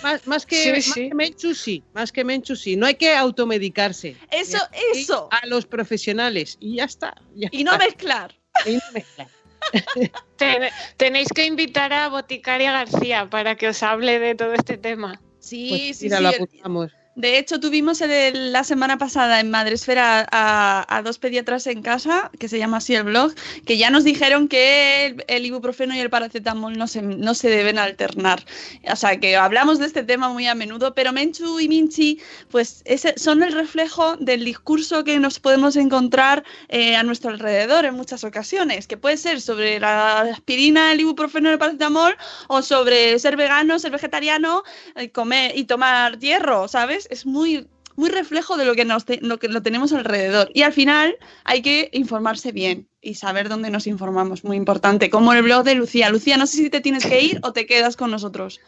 Más, más que, Sí, más sí. que Menchu sí, más que Menchu sí. No hay que automedicarse. Eso, eso. A los profesionales y ya está. ya Y no está. mezclar. Y no mezclar. Ten- tenéis que invitar a Boticaria García para que os hable de todo este tema. Sí, Pues sí, mira, sí. lo el- apuntamos. De hecho, tuvimos la semana pasada en Madresfera a, a dos pediatras en casa, que se llama así el blog, que ya nos dijeron que el, ibuprofeno y el paracetamol no se, no se deben alternar. O sea, que hablamos de este tema muy a menudo, pero Menchu y Minchi, pues son el reflejo del discurso que nos podemos encontrar eh, a nuestro alrededor en muchas ocasiones, que puede ser sobre la aspirina, el ibuprofeno y el paracetamol, o sobre ser vegano, ser vegetariano, eh, comer y tomar hierro, ¿sabes? Es muy, muy reflejo de lo que, nos te- lo que lo tenemos alrededor. Y al final hay que informarse bien y saber dónde nos informamos, muy importante. Como el blog de Lucía. Lucía, no sé si te tienes que ir o te quedas con nosotros.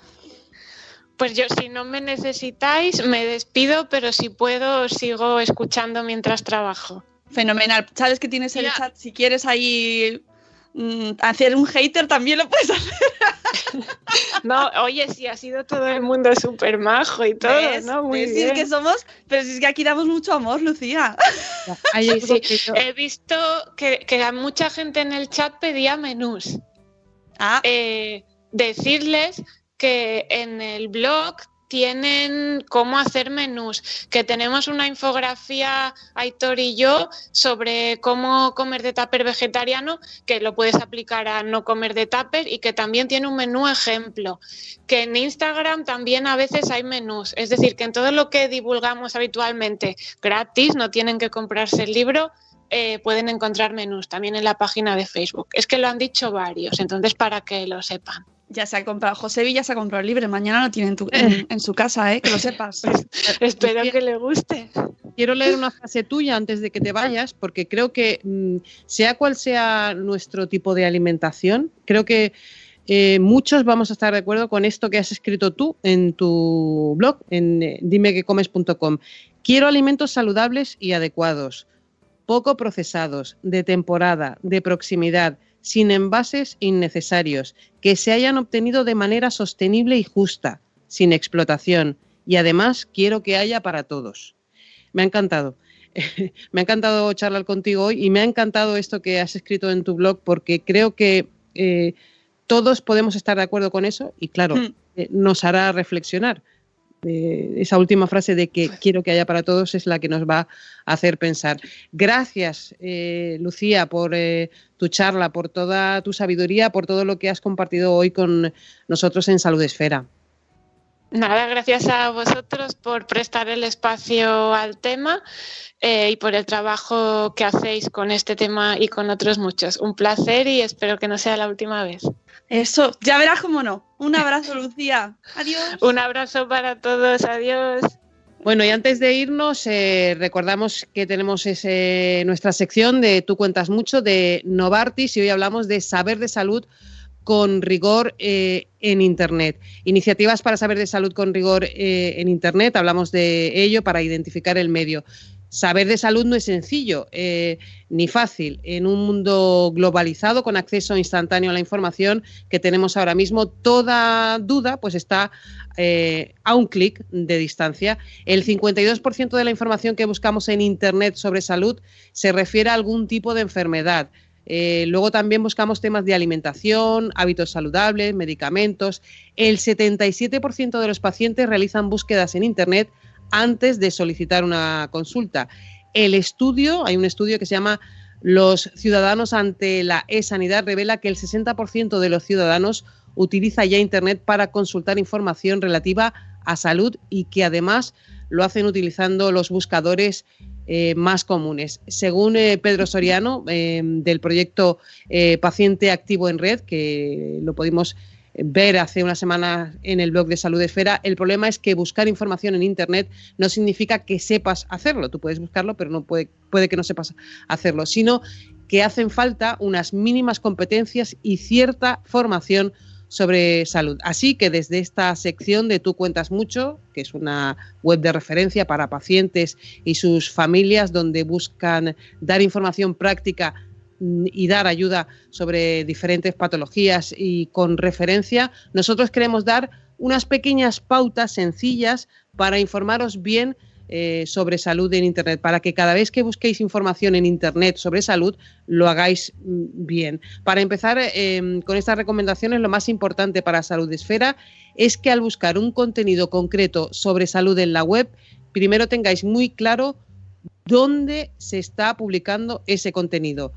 Pues yo, si no me necesitáis, me despido, pero si puedo, sigo escuchando mientras trabajo. Fenomenal. Sabes que tienes el chat. Si quieres ahí hacer un hater, también lo puedes hacer. No, oye, si ha sido todo el mundo súper majo y todo, ¿Ves? ¿no? Muy ¿Ves? Si es bien. que somos, pero si es que aquí damos mucho amor, Lucía. Sí, He visto que, que mucha gente en el chat pedía menús. Ah. Eh, decirles que en el blog tienen cómo hacer menús, que tenemos una infografía, Aitor y yo, sobre cómo comer de tupper vegetariano, que lo puedes aplicar a no comer de tupper y que también tiene un menú ejemplo, que en Instagram también a veces hay menús, es decir, que en todo lo que divulgamos habitualmente gratis, no tienen que comprarse el libro, eh, pueden encontrar menús también en la página de Facebook. Es que lo han dicho varios, entonces para que lo sepan. Ya se ha comprado, José Villa se ha comprado el libre, mañana lo tiene en, tu- en- en su casa, ¿eh? que lo sepas. Espero que le guste. Quiero leer una frase tuya antes de que te vayas, porque creo que mm, sea cual sea nuestro tipo de alimentación, creo que eh, muchos vamos a estar de acuerdo con esto que has escrito tú en tu blog, en eh, dimequecomes.com. Quiero alimentos saludables y adecuados, poco procesados, de temporada, de proximidad, sin envases innecesarios, que se hayan obtenido de manera sostenible y justa, sin explotación. Y además quiero que haya para todos. Me ha encantado. me ha encantado charlar contigo hoy y me ha encantado esto que has escrito en tu blog porque creo que eh, todos podemos estar de acuerdo con eso y claro, Mm. eh, nos hará reflexionar. Esa última frase de que quiero que haya para todos es la que nos va a hacer pensar. Gracias, eh, Lucía, por eh, tu charla, por toda tu sabiduría, por todo lo que has compartido hoy con nosotros en Salud Esfera. Nada, gracias a vosotros por prestar el espacio al tema eh, y por el trabajo que hacéis con este tema y con otros muchos. Un placer y espero que no sea la última vez. Eso, ya verás cómo no. Un abrazo, Lucía. Adiós. Un abrazo para todos, adiós. Bueno, y antes de irnos, eh, recordamos que tenemos ese, nuestra sección de Tú cuentas mucho de Novartis y hoy hablamos de saber de salud con rigor eh, en Internet. Iniciativas para saber de salud con rigor eh, en Internet, hablamos de ello para identificar el medio. Saber de salud no es sencillo eh, ni fácil en un mundo globalizado con acceso instantáneo a la información que tenemos ahora mismo. Toda duda pues está eh, a un clic de distancia. El 52% de la información que buscamos en Internet sobre salud se refiere a algún tipo de enfermedad. Eh, luego también buscamos temas de alimentación, hábitos saludables, medicamentos. El 77% de los pacientes realizan búsquedas en Internet antes de solicitar una consulta. El estudio, hay un estudio que se llama Los ciudadanos ante la e-sanidad, revela que el 60% de los ciudadanos utiliza ya Internet para consultar información relativa a salud y que además lo hacen utilizando los buscadores eh, más comunes. Según eh, Pedro Soriano, eh, del proyecto Paciente Activo en Red, que lo pudimos ver hace una semana en el blog de Salud Esfera, el problema es que buscar información en Internet no significa que sepas hacerlo. Tú puedes buscarlo, pero no puede, puede que no sepas hacerlo, sino que hacen falta unas mínimas competencias y cierta formación sobre salud. Así que desde esta sección de Tú cuentas mucho, que es una web de referencia para pacientes y sus familias donde buscan dar información práctica y dar ayuda sobre diferentes patologías y con referencia, nosotros queremos dar unas pequeñas pautas sencillas para informaros bien eh, sobre salud en Internet, para que cada vez que busquéis información en Internet sobre salud lo hagáis mm, bien. Para empezar eh, con estas recomendaciones, lo más importante para Salud Esfera es que al buscar un contenido concreto sobre salud en la web, primero tengáis muy claro dónde se está publicando ese contenido,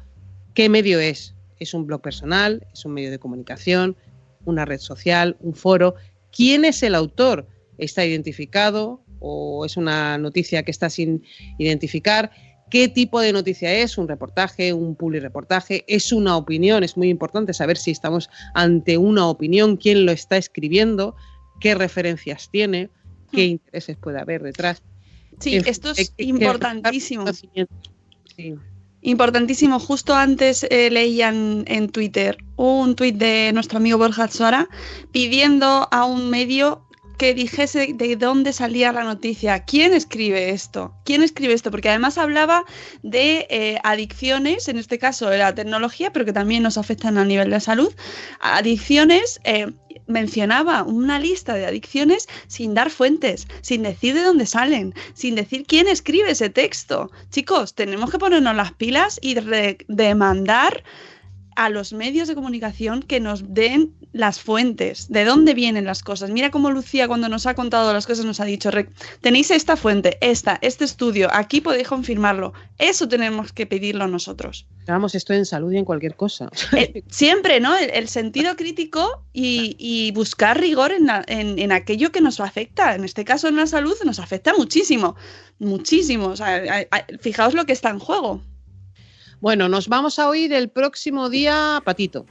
qué medio es. ¿Es un blog personal? ¿Es un medio de comunicación? ¿Una red social? ¿Un foro? ¿Quién es el autor? ¿Está identificado? o es una noticia que está sin identificar. ¿Qué tipo de noticia es? ¿Un reportaje? ¿Un reportaje? ¿Es una opinión? Es muy importante saber si estamos ante una opinión, quién lo está escribiendo, qué referencias tiene, qué intereses puede haber detrás. Sí, esto es importantísimo. Sí. Importantísimo. Justo antes eh, leían en Twitter un tuit de nuestro amigo Borja Suara pidiendo a un medio que dijese de dónde salía la noticia. ¿Quién escribe esto? ¿Quién escribe esto? Porque además hablaba de eh, adicciones, en este caso de la tecnología, pero que también nos afectan a nivel de salud. Adicciones, eh, mencionaba una lista de adicciones sin dar fuentes, sin decir de dónde salen, sin decir quién escribe ese texto. Chicos, tenemos que ponernos las pilas y demandar a los medios de comunicación que nos den las fuentes, de dónde vienen las cosas. Mira cómo Lucía cuando nos ha contado las cosas nos ha dicho, "Re- tenéis esta fuente, esta, este estudio, aquí podéis confirmarlo. Eso tenemos que pedirlo nosotros. Vamos, esto en salud y en cualquier cosa. Eh, siempre, ¿no? El, el sentido crítico y, y buscar rigor en, la- en- en aquello que nos afecta. En este caso, en la salud, nos afecta muchísimo. Muchísimo. O sea, a- a- fijaos lo que está en juego. Bueno, nos vamos a oír el próximo día, Patito.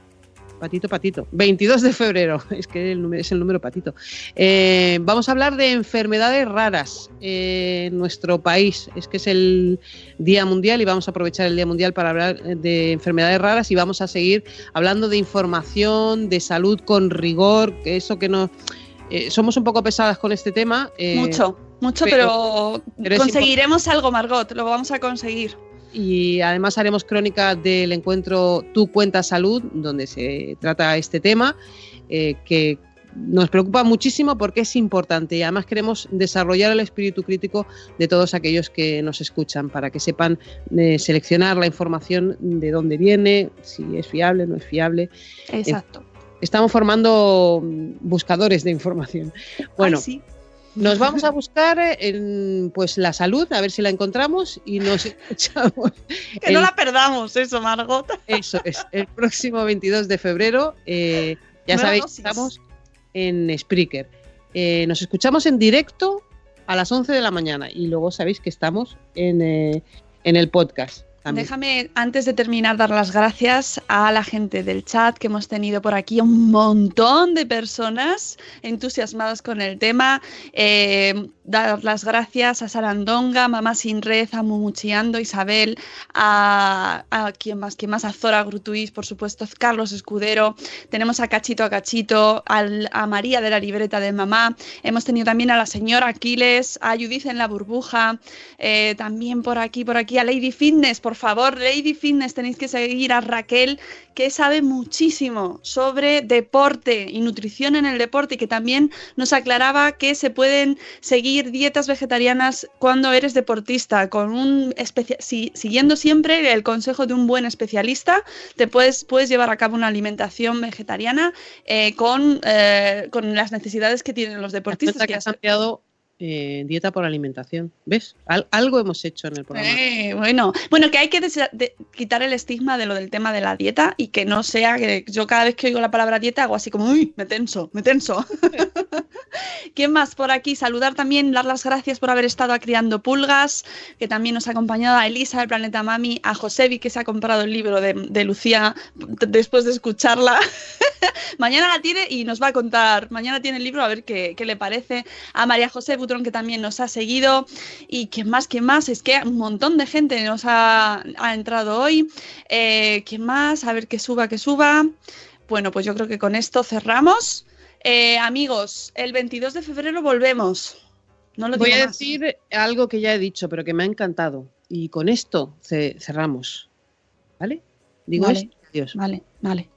Patito, patito. 22 de febrero, es que el número, es el número patito. Eh, vamos a hablar de enfermedades raras en nuestro país. Es que es el Día Mundial y vamos a aprovechar el Día Mundial para hablar de enfermedades raras y vamos a seguir hablando de información, de salud con rigor, que eso que no... eh, somos un poco pesadas con este tema. eh, mucho, mucho, pero- pero, pero es conseguiremos algo, Margot, lo vamos a conseguir. Y además haremos crónica del encuentro Tu Cuenta Salud, donde se trata este tema, eh, que nos preocupa muchísimo porque es importante y además queremos desarrollar el espíritu crítico de todos aquellos que nos escuchan para que sepan eh, seleccionar la información de dónde viene, si es fiable, no es fiable. Exacto. Eh, estamos formando buscadores de información. Bueno, Ay, sí. Nos vamos a buscar eh, en, pues la salud, a ver si la encontramos y nos escuchamos. Que no la perdamos, eso, Margot. Eso es, el próximo 22 de febrero. eh, ya Nueva sabéis, dosis. estamos en Spreaker. Eh, nos escuchamos en directo a las 11 de la mañana y luego sabéis que estamos en, eh, en el podcast. Déjame, antes de terminar, dar las gracias a la gente del chat que hemos tenido por aquí, un montón de personas entusiasmadas con el tema. Eh, dar las gracias a Sarandonga, Mamá Sin Red, a Mumuchiando, Isabel, a, a quién más, quién más, a Zora Grutuis, por supuesto, Carlos Escudero, tenemos a Cachito a Cachito, al- a María de la libreta de mamá, hemos tenido también a la señora Aquiles, a Judith en la burbuja, eh, también por aquí, por aquí, a Lady Fitness, por favor, Lady Fitness, tenéis que seguir a Raquel, que sabe muchísimo sobre deporte y nutrición en el deporte, y que también nos aclaraba que se pueden seguir dietas vegetarianas cuando eres deportista, con un si- siguiendo siempre el consejo de un buen especialista, te puedes, puedes llevar a cabo una alimentación vegetariana eh, con, eh, con las necesidades que tienen los deportistas. Que que has cambiado eh, dieta por alimentación. ¿Ves? Al- algo hemos hecho en el programa. Eh, bueno, bueno, que hay que quitar el estigma de lo del tema de la dieta y que no sea que yo cada vez que oigo la palabra dieta hago así como, uy, me tenso, me tenso. ¿Quién más por aquí? Saludar también, dar las gracias por haber estado Criando Pulgas, que también nos ha acompañado a Elisa del Planeta Mami, a Josevi, que se ha comprado el libro de, Lucía después de escucharla. mañana la tiene y nos va a contar, mañana tiene el libro a ver qué le parece. A María José Que también nos ha seguido. Y quién más, quién más, es que un montón de gente nos ha, ha entrado hoy. Eh, ¿Quién más? A ver que suba, que suba. Bueno, pues yo creo que con esto cerramos. Eh, amigos, el 22 de febrero volvemos. No lo Voy a más. decir algo que ya he dicho, pero que me ha encantado. Y con esto ce- cerramos. ¿Vale? Digo Vale. esto, adiós. Vale, vale.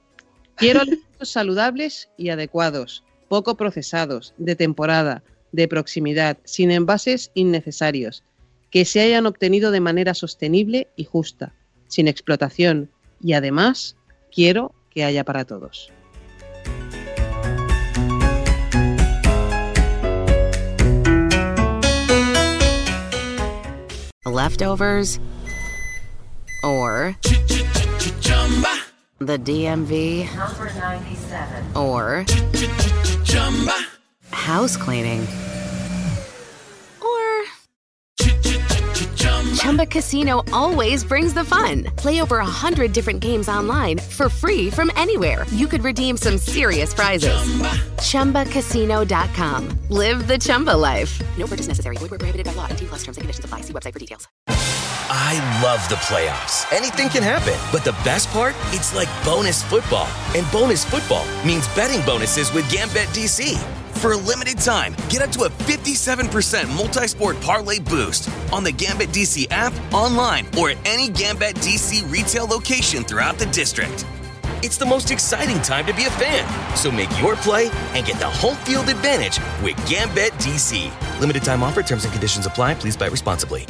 Quiero alimentos saludables y adecuados, poco procesados, de temporada, de proximidad, sin envases innecesarios, que se hayan obtenido de manera sostenible y justa, sin explotación y además quiero que haya para todos. Leftovers or the DMV Number 97. or house cleaning or Chumba Casino always brings the fun. Play over a hundred different games online for free from anywhere. You could redeem some serious prizes. ChumbaCasino.com. Live the Chumba life. No purchase necessary. Void where prohibited by law. T plus terms and conditions apply. See website for details. I love the playoffs. Anything can happen. But the best part? It's like bonus football. And bonus football means betting bonuses with Gambit DC. For a limited time, get up to a 57% multi sport parlay boost on the Gambit DC app, online, or at any Gambit DC retail location throughout the district. It's the most exciting time to be a fan. So make your play and get the home field advantage with Gambit DC. Limited time offer, terms and conditions apply. Please buy responsibly.